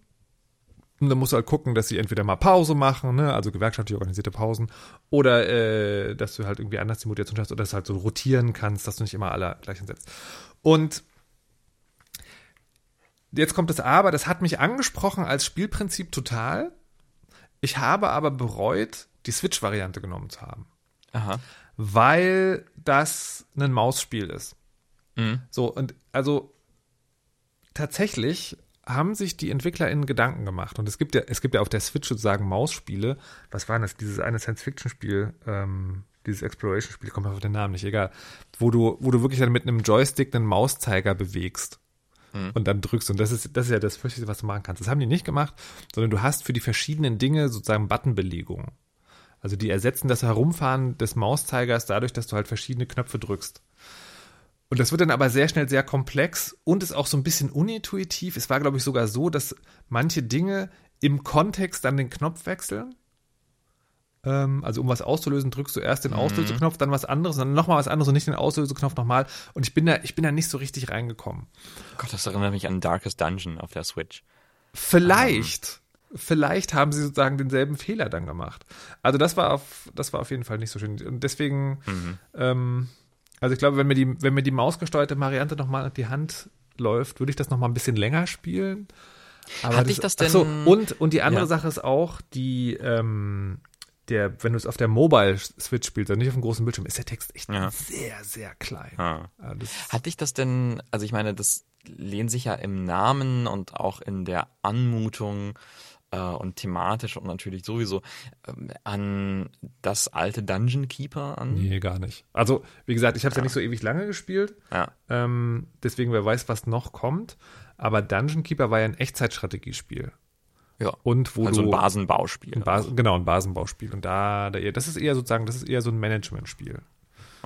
Und dann musst du halt gucken, dass sie entweder mal Pause machen, ne, also gewerkschaftlich organisierte Pausen, oder äh, dass du halt irgendwie anders die Motivation schaffst oder dass du halt so rotieren kannst, dass du nicht immer alle gleich hinsetzt. Und jetzt kommt das Aber, das hat mich angesprochen als Spielprinzip total. Ich habe aber bereut, die Switch-Variante genommen zu haben, Aha. weil das ein Mausspiel ist. Mhm. So, und also tatsächlich haben sich die EntwicklerInnen Gedanken gemacht. Und es gibt ja, es gibt ja auf der Switch sozusagen Mausspiele. Was war das? Dieses eine Science-Fiction-Spiel, ähm, dieses Exploration-Spiel, kommt mir auf den Namen nicht, egal. Wo du, wo du wirklich dann mit einem Joystick einen Mauszeiger bewegst und dann drückst. Und das ist, das ist ja das Fürchterlichste, was du machen kannst. Das haben die nicht gemacht, sondern du hast für die verschiedenen Dinge sozusagen Buttonbelegungen. Also die ersetzen das Herumfahren des Mauszeigers dadurch, dass du halt verschiedene Knöpfe drückst. Und das wird dann aber sehr schnell sehr komplex und ist auch so ein bisschen unintuitiv. Es war, glaube ich, sogar so, dass manche Dinge im Kontext dann den Knopf wechseln. Ähm, also um was auszulösen, drückst du erst den Auslöseknopf, dann was anderes, dann nochmal was anderes und nicht den Auslöseknopf nochmal. Und ich bin da, ich bin da nicht so richtig reingekommen. Gott, das erinnert mich an Darkest Dungeon auf der Switch. Vielleicht, vielleicht haben sie sozusagen denselben Fehler dann gemacht. Also das war auf, das war auf jeden Fall nicht so schön. Und deswegen, ähm, also ich glaube, wenn mir die, wenn mir die mausgesteuerte Variante nochmal an die Hand läuft, würde ich das nochmal ein bisschen länger spielen. Aber Hatte ich das ach so, denn- und, und die andere Ja. Sache ist auch, die, ähm, der, wenn du es auf der Mobile Switch spielst, also nicht auf dem großen Bildschirm, ist der Text echt Ja. sehr, sehr klein. Ah. Also das, Hatte ich das denn, also ich meine, das lehnt sich ja im Namen und auch in der Anmutung äh, und thematisch und natürlich sowieso ähm, an das alte Dungeon Keeper an? Nee, gar nicht. Also, wie gesagt, ich habe es ja. ja. nicht so ewig lange gespielt. Ja. Ähm, deswegen, wer weiß, was noch kommt. Aber Dungeon Keeper war ja ein Echtzeitstrategiespiel. Ja. Und wo also du, ein Basenbauspiel. Ein Bas genau, ein Basenbauspiel. Und da, da, das ist eher sozusagen, das ist eher so ein Managementspiel.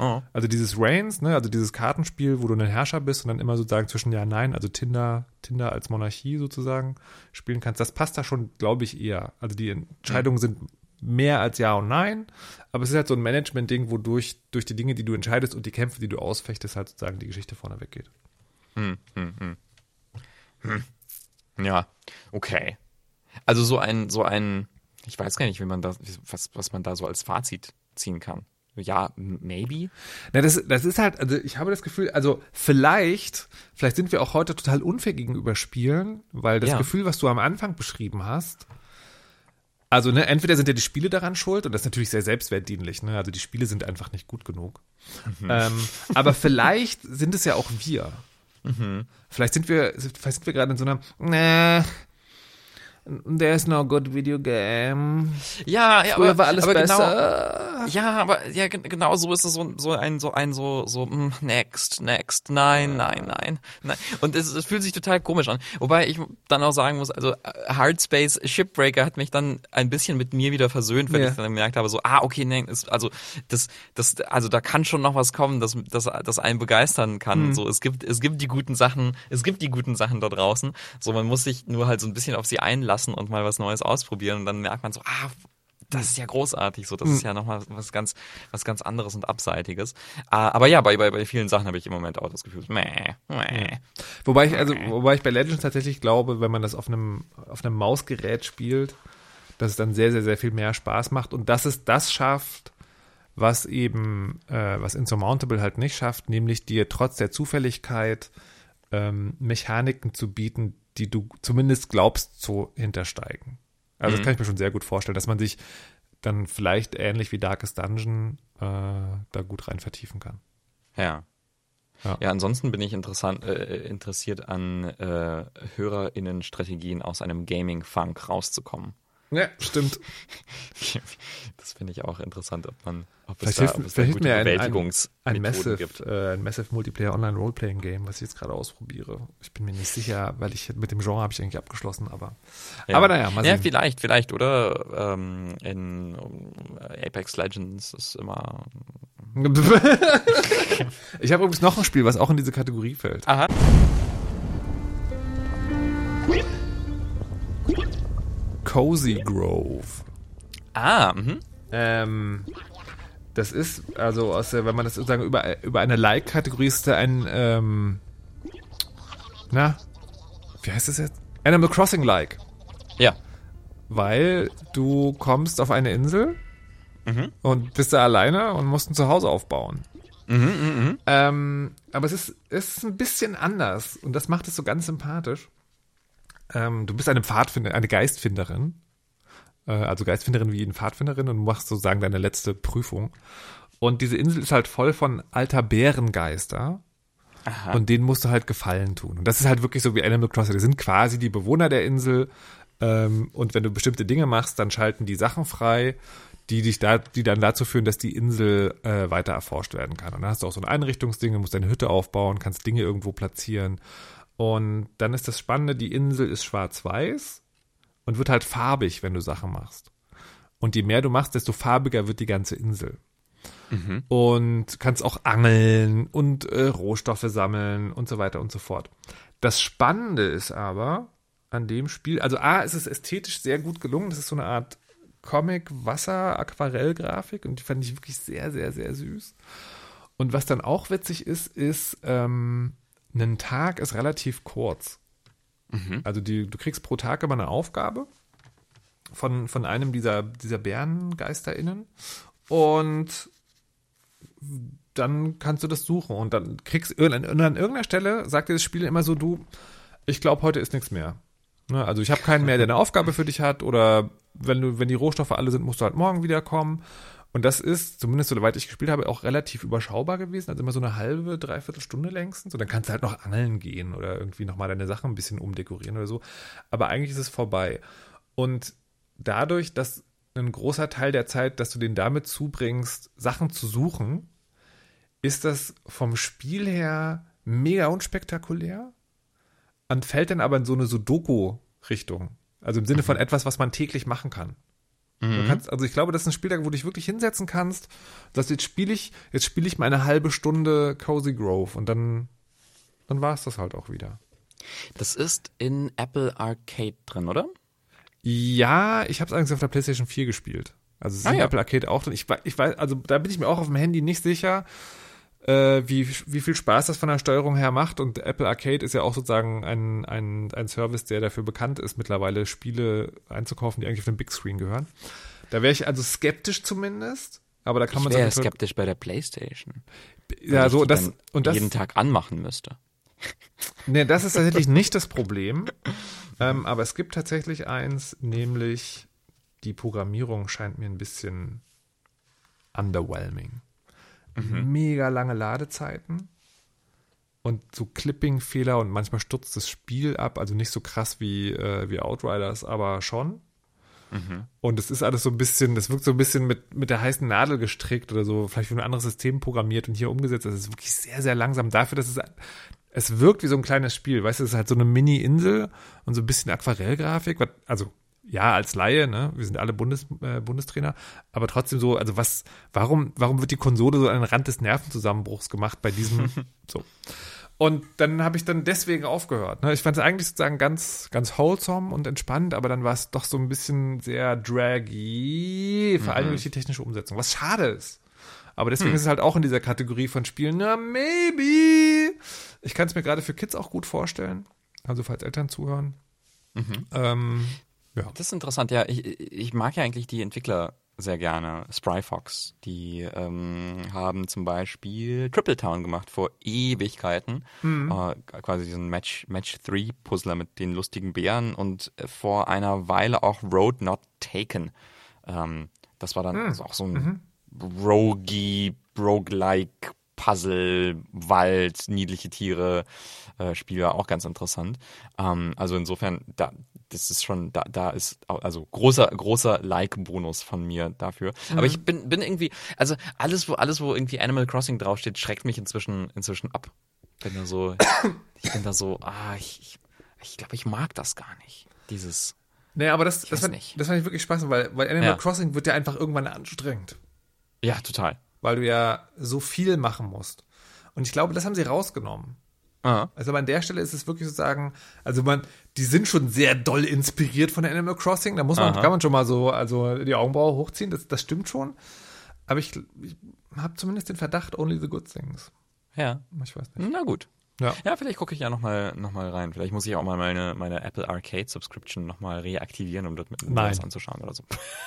Oh. Also dieses Reigns, ne, also dieses Kartenspiel, wo du ein Herrscher bist und dann immer sozusagen zwischen Ja, Nein, also Tinder, Tinder als Monarchie sozusagen spielen kannst, das passt da schon, glaube ich, eher. Also die Entscheidungen mhm. sind mehr als Ja und Nein, aber es ist halt so ein Management-Ding, wodurch durch die Dinge, die du entscheidest und die Kämpfe, die du ausfechtest, halt sozusagen die Geschichte vorne weggeht. Hm, hm, hm. Hm. Ja, okay. Also so ein, so ein, ich weiß gar nicht, wie man das, was, was man da so als Fazit ziehen kann. Ja, maybe. Na, das, das ist halt, also ich habe das Gefühl, also vielleicht, vielleicht sind wir auch heute total unfair gegenüber Spielen, weil das ja. Gefühl, was du am Anfang beschrieben hast, also ne, entweder sind ja die Spiele daran schuld und das ist natürlich sehr selbstwertdienlich, ne? Also die Spiele sind einfach nicht gut genug. Mhm. Ähm, aber vielleicht sind es ja auch wir. Mhm. Vielleicht sind wir, vielleicht sind wir gerade in so einer, ne, There's no good video game. Ja, ja, Früher aber, war alles aber besser. Genau, ja, aber ja, genau so ist es so, so ein so ein so so mm, next, next, nein, nein, nein, nein. Und es, es fühlt sich total komisch an. Wobei ich dann auch sagen muss, also Hardspace Shipbreaker hat mich dann ein bisschen mit mir wieder versöhnt, wenn ja. ich dann gemerkt habe, so ah okay, nee, ist, also das das also da kann schon noch was kommen, das das das einen begeistern kann. Mhm. So es gibt es gibt die guten Sachen, es gibt die guten Sachen da draußen. So man muss sich nur halt so ein bisschen auf sie einlassen lassen und mal was Neues ausprobieren. Und dann merkt man so, ah, das ist ja großartig, so, das ist ja nochmal was ganz, was ganz anderes und Abseitiges. Ah, aber ja, bei, bei, bei vielen Sachen habe ich im Moment auch das Gefühl, meh, meh. Wobei ich, also, wobei ich bei Legends tatsächlich glaube, wenn man das auf einem, auf einem Mausgerät spielt, dass es dann sehr, sehr, sehr viel mehr Spaß macht. Und dass es das schafft, was eben, äh, was Insurmountable halt nicht schafft, nämlich dir trotz der Zufälligkeit ähm, Mechaniken zu bieten, die du zumindest glaubst zu hintersteigen. Also mhm. das kann ich mir schon sehr gut vorstellen, dass man sich dann vielleicht ähnlich wie Darkest Dungeon äh, da gut rein vertiefen kann. Ja. Ja. ja, ansonsten bin ich interessant, äh, interessiert an äh, HörerInnen-Strategien aus einem Gaming-Funk rauszukommen. Ja, stimmt. das finde ich auch interessant, ob man ob vielleicht es da, hilft, vielleicht hilft mir ein, ein, Massive, gibt. Äh, ein Massive Multiplayer Online Roleplaying Game, was ich jetzt gerade ausprobiere. Ich bin mir nicht sicher, weil ich mit dem Genre habe ich eigentlich abgeschlossen, aber ja. aber naja, mal sehen. Ja, vielleicht, vielleicht, oder ähm, in Apex Legends ist immer Ich habe übrigens noch ein Spiel, was auch in diese Kategorie fällt. Aha. Cozy Grove. Ah, mhm. Ähm, das ist, also aus wenn man das sozusagen über, über eine Like-Kategorie ist, da ein, ähm, na, wie heißt das jetzt? Animal Crossing-like. Ja. Weil du kommst auf eine Insel mhm. und bist da alleine und musst ein Zuhause aufbauen. Mhm, mh, mh. Ähm, aber es ist, es ist ein bisschen anders und das macht es so ganz sympathisch. Ähm, du bist eine Pfadfinder, eine Geistfinderin. Äh, also Geistfinderin wie eine Pfadfinderin und machst sozusagen deine letzte Prüfung. Und diese Insel ist halt voll von alter Bärengeister. Aha. Und denen musst du halt Gefallen tun. Und das ist halt wirklich so wie Animal Crossing. Die sind quasi die Bewohner der Insel. Ähm, und wenn du bestimmte Dinge machst, dann schalten die Sachen frei, die dich da, die dann dazu führen, dass die Insel äh, weiter erforscht werden kann. Und dann hast du auch so ein Einrichtungsding, du musst deine Hütte aufbauen, kannst Dinge irgendwo platzieren. Und dann ist das Spannende, die Insel ist schwarz-weiß und wird halt farbig, wenn du Sachen machst. Und je mehr du machst, desto farbiger wird die ganze Insel. Mhm. Und kannst auch angeln und äh, Rohstoffe sammeln und so weiter und so fort. Das Spannende ist aber an dem Spiel, also A, ist es ästhetisch sehr gut gelungen. Das ist so eine Art Comic-Wasser-Aquarell-Grafik und die fand ich wirklich sehr, sehr, sehr süß. Und was dann auch witzig ist, ist, ähm, ein Tag ist relativ kurz. Mhm. Also die, du kriegst pro Tag immer eine Aufgabe von, von einem dieser, dieser BärenGeisterInnen und dann kannst du das suchen und dann kriegst an, an irgendeiner Stelle sagt dir das Spiel immer so, du, ich glaube, heute ist nichts mehr. Ne? Also ich habe keinen mehr, der eine Aufgabe für dich hat oder wenn du, wenn die Rohstoffe alle sind, musst du halt morgen wiederkommen. Und das ist, zumindest soweit ich gespielt habe, auch relativ überschaubar gewesen. Also immer so eine halbe, dreiviertel Stunde längstens. Und dann kannst du halt noch angeln gehen oder irgendwie nochmal deine Sachen ein bisschen umdekorieren oder so. Aber eigentlich ist es vorbei. Und dadurch, dass ein großer Teil der Zeit, dass du den damit zubringst, Sachen zu suchen, ist das vom Spiel her mega unspektakulär und fällt dann aber in so eine Sudoku-Richtung. Also im Sinne von etwas, was man täglich machen kann. Du kannst, also ich glaube, das ist ein Spiel, wo du dich wirklich hinsetzen kannst. Das jetzt spiele ich, jetzt spiele ich mal eine halbe Stunde Cozy Grove und dann, dann war es das halt auch wieder. Das ist in Apple Arcade drin, oder? Ja, ich habe es eigentlich auf der PlayStation 4 gespielt. Also es ist Ah, in ja. Apple Arcade auch drin. Ich, ich weiß, also da bin ich mir auch auf dem Handy nicht sicher, äh, wie, wie viel Spaß das von der Steuerung her macht. Und Apple Arcade ist ja auch sozusagen ein, ein, ein Service, der dafür bekannt ist, mittlerweile Spiele einzukaufen, die eigentlich auf den Big Screen gehören. Da wäre ich also skeptisch zumindest. Aber da kann Ich man wäre skeptisch bei der Playstation. Ja, so das und das jeden Tag anmachen müsste. Nee, das ist tatsächlich nicht das Problem. Ähm, aber es gibt tatsächlich eins, nämlich die Programmierung scheint mir ein bisschen underwhelming. Mega lange Ladezeiten und so Clipping-Fehler und manchmal stürzt das Spiel ab. Also nicht so krass wie, äh, wie Outriders, aber schon. Und es ist alles so ein bisschen, das wirkt so ein bisschen mit, mit der heißen Nadel gestrickt oder so, vielleicht wie ein anderes System programmiert und hier umgesetzt. Das ist wirklich sehr, sehr langsam dafür, dass es, es wirkt wie so ein kleines Spiel. Weißt du, es ist halt so eine Mini-Insel und so ein bisschen Aquarellgrafik. was- Also, ja, als Laie, ne, wir sind alle Bundes, äh, Bundestrainer, aber trotzdem so, also was, warum, warum wird die Konsole so an den Rand des Nervenzusammenbruchs gemacht bei diesem, so. Und dann habe ich dann deswegen aufgehört. Ne? Ich fand es eigentlich sozusagen ganz, ganz wholesome und entspannt, aber dann war es doch so ein bisschen sehr draggy, vor allem durch die technische Umsetzung, was schade ist. Aber deswegen ist es halt auch in dieser Kategorie von Spielen, na, maybe. Ich kann es mir gerade für Kids auch gut vorstellen. Also, falls Eltern zuhören. Ähm, ja. Das ist interessant, ja. Ich, ich mag ja eigentlich die Entwickler sehr gerne. Spryfox, die ähm, haben zum Beispiel Triple Town gemacht vor Ewigkeiten. Äh, quasi diesen Match, Match 3 Puzzler mit den lustigen Bären und äh, vor einer Weile auch Road Not Taken. Ähm, das war dann also auch so ein rogy, roguelike Puzzle, Wald, niedliche Tiere, äh, Spiel war auch ganz interessant. Ähm, also insofern, da, das ist schon, da, da ist also großer, großer Like-Bonus von mir dafür. Aber ich bin, bin irgendwie, also alles, wo, alles, wo irgendwie Animal Crossing draufsteht, schreckt mich inzwischen, inzwischen ab. Bin da so, ich bin da so, ah, ich, ich, ich glaube, ich mag das gar nicht. Dieses, Nee, aber das, das, fand, nicht. das fand ich wirklich spaßig, weil, weil Animal Ja. Crossing wird ja einfach irgendwann anstrengend. ja, total. Weil du ja so viel machen musst. Und ich glaube, das haben sie rausgenommen. Ah. Also an der Stelle ist es wirklich sozusagen, also man, die sind schon sehr doll inspiriert von Animal Crossing. Da muss man, Aha. kann man schon mal so, also die Augenbraue hochziehen, das, das stimmt schon. Aber ich, ich habe zumindest den Verdacht, only the good things. Ja. Ich weiß nicht. Na gut. Ja. Ja, vielleicht gucke ich ja nochmal noch mal rein. Vielleicht muss ich auch mal meine, meine Apple Arcade Subscription nochmal reaktivieren, um dort mit was anzuschauen oder so.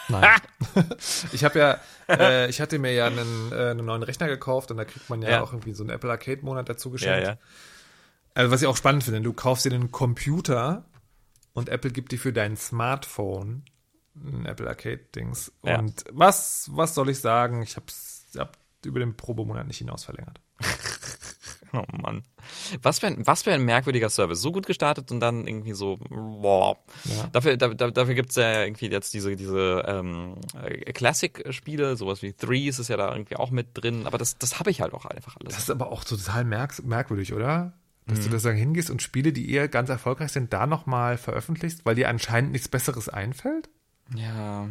Nein. ich habe ja, äh, ich hatte mir ja einen, äh, einen neuen Rechner gekauft und da kriegt man ja, Ja. auch irgendwie so einen Apple Arcade Monat dazu ja, geschenkt. ja. Also was ich auch spannend finde, du kaufst dir einen Computer und Apple gibt dir für dein Smartphone ein Apple Arcade Dings. Ja. Und was, was soll ich sagen? Ich hab's hab über den Probemonat nicht hinaus verlängert. Oh Mann. Was für, ein, was für ein merkwürdiger Service. So gut gestartet und dann irgendwie so, boah. Ja. Dafür, da, da, dafür gibt's ja irgendwie jetzt diese, diese ähm, äh, Classic-Spiele, sowas wie Threes ist ja da irgendwie auch mit drin, aber das, das habe ich halt auch einfach alles. Das ist aber auch total merk merkwürdig, oder? Dass Mhm. du da sagen hingehst und Spiele, die eher ganz erfolgreich sind, da nochmal veröffentlichst, weil dir anscheinend nichts Besseres einfällt? ja.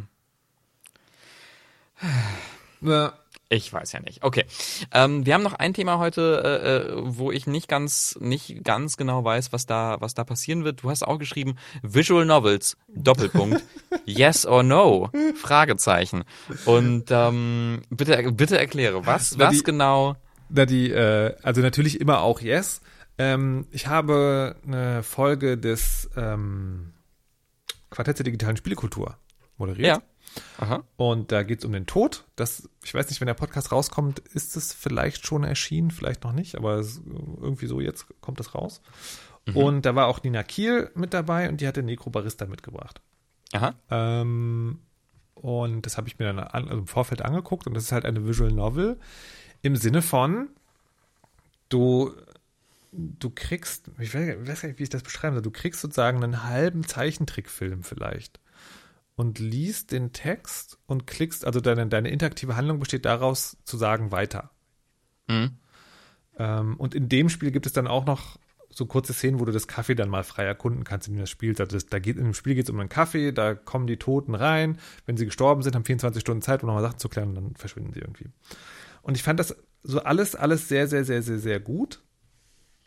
Ja. Ich weiß ja nicht. Okay. Ähm, wir haben noch ein Thema heute, äh, äh, wo ich nicht ganz, nicht ganz genau weiß, was da, was da passieren wird. Du hast auch geschrieben, Visual Novels, Doppelpunkt, yes or no, Fragezeichen. Und ähm, bitte, bitte erkläre, was, Na, was die- genau. Na, die, äh, also natürlich immer auch Yes. Ähm, ich habe eine Folge des ähm, Quartetts der digitalen Spielekultur moderiert. Ja. Aha. Und da geht es um den Tod. Das, ich weiß nicht, wenn der Podcast rauskommt, ist es vielleicht schon erschienen, vielleicht noch nicht, aber es, irgendwie so jetzt kommt es raus. Und da war auch Nina Kiel mit dabei und die hatte Necro Barista mitgebracht. Aha. Ähm, und das habe ich mir dann an, also im Vorfeld angeguckt und das ist halt eine Visual Novel im Sinne von, du, du kriegst, ich weiß, gar nicht, wie ich das beschreiben soll, du kriegst sozusagen einen halben Zeichentrickfilm vielleicht. und liest den Text und klickst, also deine, deine interaktive Handlung besteht daraus zu sagen weiter. Mhm. Ähm, und in dem Spiel gibt es dann auch noch so kurze Szenen, wo du das Kaffee dann mal frei erkunden kannst, in dem das Spiel. Also das, da geht, in dem Spiel geht es um einen Kaffee, da kommen die Toten rein. Wenn sie gestorben sind, haben 24 Stunden Zeit, um nochmal Sachen zu klären, und dann verschwinden sie irgendwie. Und ich fand das so alles, alles sehr, sehr, sehr, sehr, sehr gut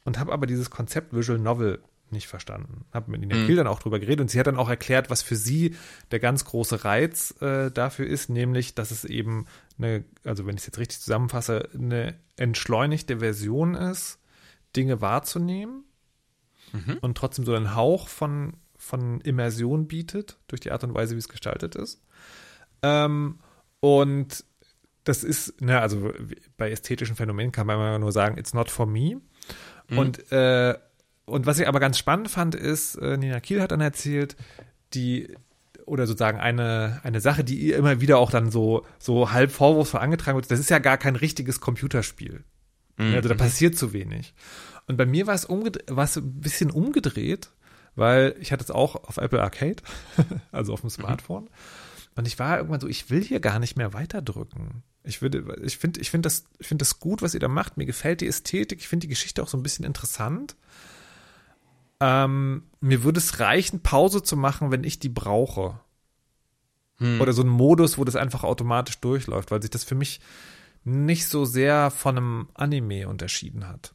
und habe aber dieses Konzept Visual Novel nicht verstanden. Habe mit Nina Mhm. Kiel dann auch drüber geredet und sie hat dann auch erklärt, was für sie der ganz große Reiz äh, dafür ist, nämlich, dass es eben eine, also wenn ich es jetzt richtig zusammenfasse, eine entschleunigte Version ist, Dinge wahrzunehmen und trotzdem so einen Hauch von, von Immersion bietet, durch die Art und Weise, wie es gestaltet ist. Ähm, und das ist, ne, also bei ästhetischen Phänomenen kann man immer nur sagen, it's not for me. Und, äh, und was ich aber ganz spannend fand, ist, äh, Nina Kiel hat dann erzählt, die, oder sozusagen eine, eine Sache, die ihr immer wieder auch dann so, so halb vorwurfsvoll angetragen wird, das ist ja gar kein richtiges Computerspiel. Also da passiert zu wenig. Und bei mir war es umged- war es ein bisschen umgedreht, weil ich hatte es auch auf Apple Arcade, also auf dem Smartphone. Und ich war irgendwann so, ich will hier gar nicht mehr weiterdrücken. Ich würde, ich finde, ich finde das, ich finde das gut, was ihr da macht. Mir gefällt die Ästhetik. Ich finde die Geschichte auch so ein bisschen interessant. Ähm, mir würde es reichen, Pause zu machen, wenn ich die brauche. Oder so ein Modus, wo das einfach automatisch durchläuft, weil sich das für mich nicht so sehr von einem Anime unterschieden hat.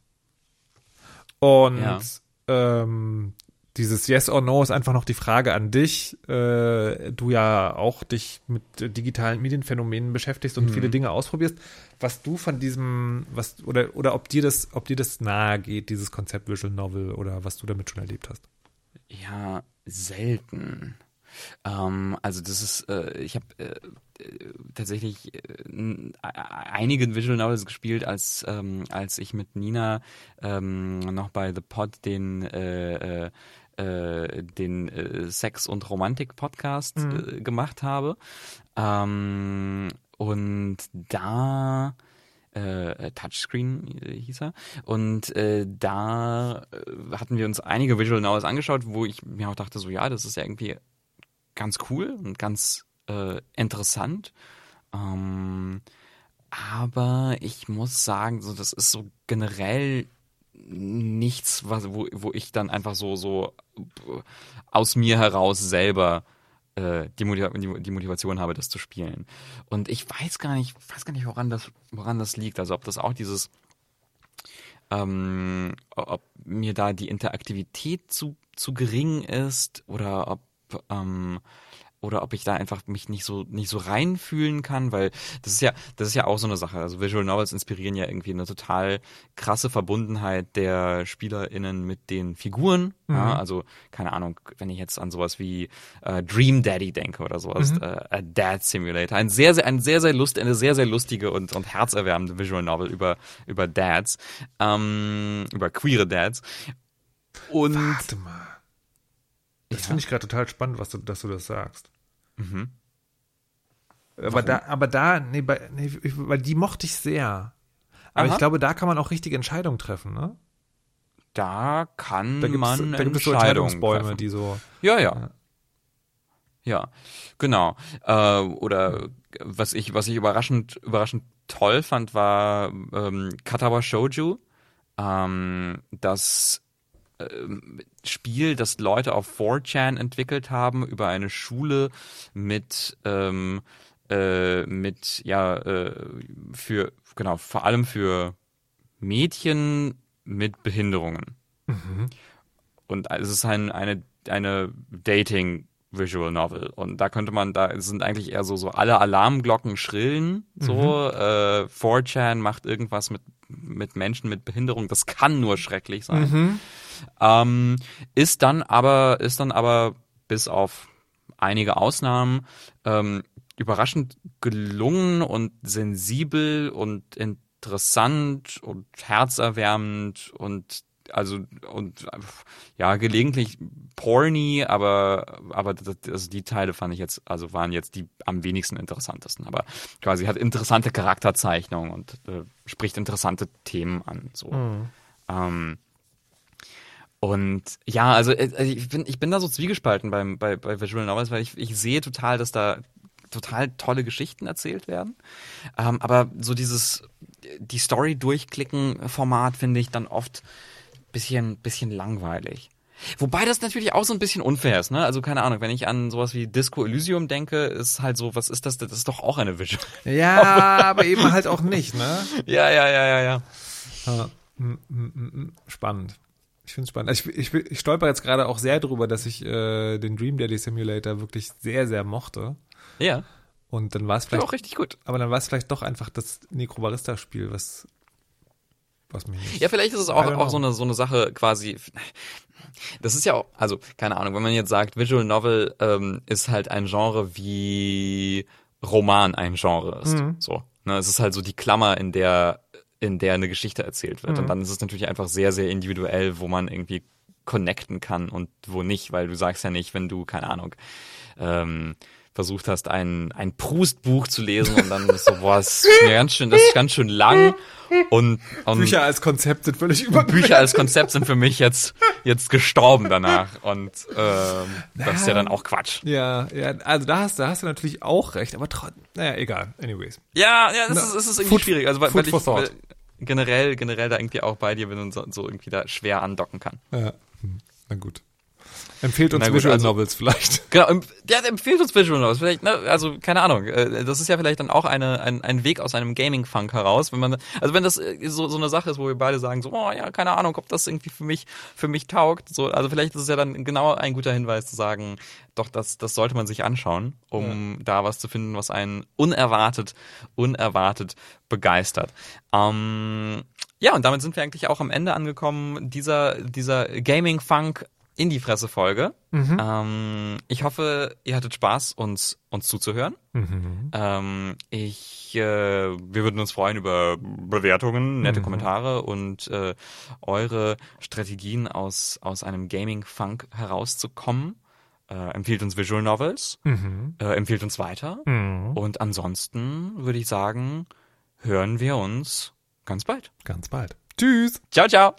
Und Ja. ähm, dieses Yes or No ist einfach noch die Frage an dich. Äh, du ja auch dich mit äh, digitalen Medienphänomenen beschäftigst und viele Dinge ausprobierst. Was du von diesem, was oder oder ob dir das, ob dir das nahe geht, dieses Konzept Visual Novel oder was du damit schon erlebt hast. Ja, selten. Ähm, also das ist, äh, ich habe äh, äh, tatsächlich äh, einige Visual Novels gespielt, als ähm, als ich mit Nina ähm, noch bei The Pod den äh, den äh, Sex und Romantik Podcast äh, gemacht habe. Ähm, und da äh, Touchscreen äh, hieß er. Und äh, da äh, hatten wir uns einige Visual Novels angeschaut, wo ich mir auch dachte, so ja, das ist ja irgendwie ganz cool und ganz interessant. Ähm, aber ich muss sagen, so das ist so generell nichts, was, wo, wo ich dann einfach so, so äh, aus mir heraus selber äh, die, Motiva die, die Motivation habe, das zu spielen. Und ich weiß gar nicht, weiß gar nicht, woran das, woran das liegt. Also ob das auch dieses, ähm, ob mir da die Interaktivität zu, zu gering ist oder ob ähm, oder ob ich da einfach mich nicht so nicht so reinfühlen kann, weil das ist ja das ist ja auch so eine Sache. Also Visual Novels inspirieren ja irgendwie eine total krasse Verbundenheit der SpielerInnen mit den Figuren. Ja, also keine Ahnung, wenn ich jetzt an sowas wie äh, Dream Daddy denke oder sowas, äh, A Dad Simulator, ein sehr sehr ein sehr sehr lust eine sehr sehr lustige und und herzerwärmende Visual Novel über über Dads, ähm, über queere Dads. Und Warte mal. Das Ja. finde ich gerade total spannend, was du, dass du das sagst. Mhm. Aber da, aber da, nee, bei, nee, weil die mochte ich sehr. Aber Aha. ich glaube, da kann man auch richtige Entscheidungen treffen, ne? da kann Da man da gibt es so Entscheidungsbäume, treffen. die so. Ja, ja. Ja, genau. Äh, oder was ich, was ich überraschend, überraschend toll fand, war ähm, Katawa Shouju. Ähm, das Spiel, das Leute auf 4chan entwickelt haben über eine Schule mit ähm, äh, mit ja äh, für genau vor allem für Mädchen mit Behinderungen. Und es ist ein, eine, eine Dating Visual Novel. Und da könnte man, da sind eigentlich eher so, so alle Alarmglocken schrillen. So, äh, 4chan macht irgendwas mit, mit Menschen mit Behinderung. Das kann nur schrecklich sein. Ähm, ist dann aber, ist dann aber bis auf einige Ausnahmen ähm, überraschend gelungen und sensibel und interessant und herzerwärmend und also und ja gelegentlich porny, aber aber das, also die Teile fand ich jetzt also waren jetzt die am wenigsten interessantesten, aber quasi hat interessante Charakterzeichnung und äh, spricht interessante Themen an so. Ähm, Und ja, also äh, also ich bin, ich bin da so zwiegespalten beim, bei, bei Visual Novels, weil ich, ich sehe total, dass da total tolle Geschichten erzählt werden. Ähm, aber so dieses die Story durchklicken Format finde ich dann oft bisschen, bisschen langweilig. Wobei das natürlich auch so ein bisschen unfair ist, ne? Also keine Ahnung, wenn ich an sowas wie Disco Elysium denke, ist halt so, was ist das? Das ist doch auch eine Vision. Ja, aber eben halt auch nicht, ne? Ja, ja, ja, ja, ja. Mm, mm, mm. Spannend. Ich finde es spannend. Also ich, ich, ich stolper jetzt gerade auch sehr drüber, dass ich äh, den Dream Daddy Simulator wirklich sehr, sehr mochte. Ja, Und dann war es war vielleicht, auch richtig gut. aber dann war es vielleicht doch einfach das Necrobarista-Spiel, was, was mich nicht. Ja, vielleicht ist es auch, auch so eine, so eine Sache quasi. Das ist ja auch, also keine Ahnung, wenn man jetzt sagt, Visual Novel ähm, ist halt ein Genre wie Roman ein Genre ist. Mhm. So, ne, es ist halt so die Klammer, in der in der eine Geschichte erzählt wird. Mhm. Und dann ist es natürlich einfach sehr, sehr individuell, wo man irgendwie connecten kann und wo nicht, weil du sagst ja nicht, wenn du keine Ahnung ähm, versucht hast, ein, ein Proust-Buch zu lesen und dann ist so, boah, das ist mir ganz schön, das ist ganz schön lang und, und Bücher als Konzept sind völlig über Bücher als Konzept sind für mich jetzt, jetzt gestorben danach. Und ähm, das ist ja dann auch Quatsch. Ja, ja, also da hast, da hast du natürlich auch recht, aber trotzdem, naja, egal, anyways. Ja, ja, das Na, ist, das ist irgendwie Food- schwierig. Also weil, weil for ich weil generell, generell da irgendwie auch bei dir bin und so, so irgendwie da schwer andocken kann. Ja, na gut. Empfehlt uns Na gut, Visual also- Novels vielleicht. Genau, em- der empfiehlt uns Visual Novels. Vielleicht, ne, also keine Ahnung. äh, Das ist ja vielleicht dann auch eine, ein, ein Weg aus einem Gaming-Funk heraus, wenn man, also wenn das äh, so, so eine Sache ist, wo wir beide sagen, so, oh ja, keine Ahnung, ob das irgendwie für mich, für mich taugt. So, also vielleicht ist es ja dann genau ein guter Hinweis zu sagen, doch, das, das sollte man sich anschauen, um da was zu finden, was einen unerwartet, unerwartet begeistert. Ähm, ja, und damit sind wir eigentlich auch am Ende angekommen dieser, dieser Gaming-Funk in die Fresse-Folge. Ähm, ich hoffe, ihr hattet Spaß, uns, uns zuzuhören. Ähm, ich, äh, wir würden uns freuen über Bewertungen, nette Kommentare und äh, eure Strategien aus, aus einem Gaming-Funk herauszukommen. Äh, empfiehlt uns Visual Novels, äh, empfiehlt uns weiter. Und ansonsten würde ich sagen, hören wir uns ganz bald. Ganz bald. Tschüss. Ciao, ciao.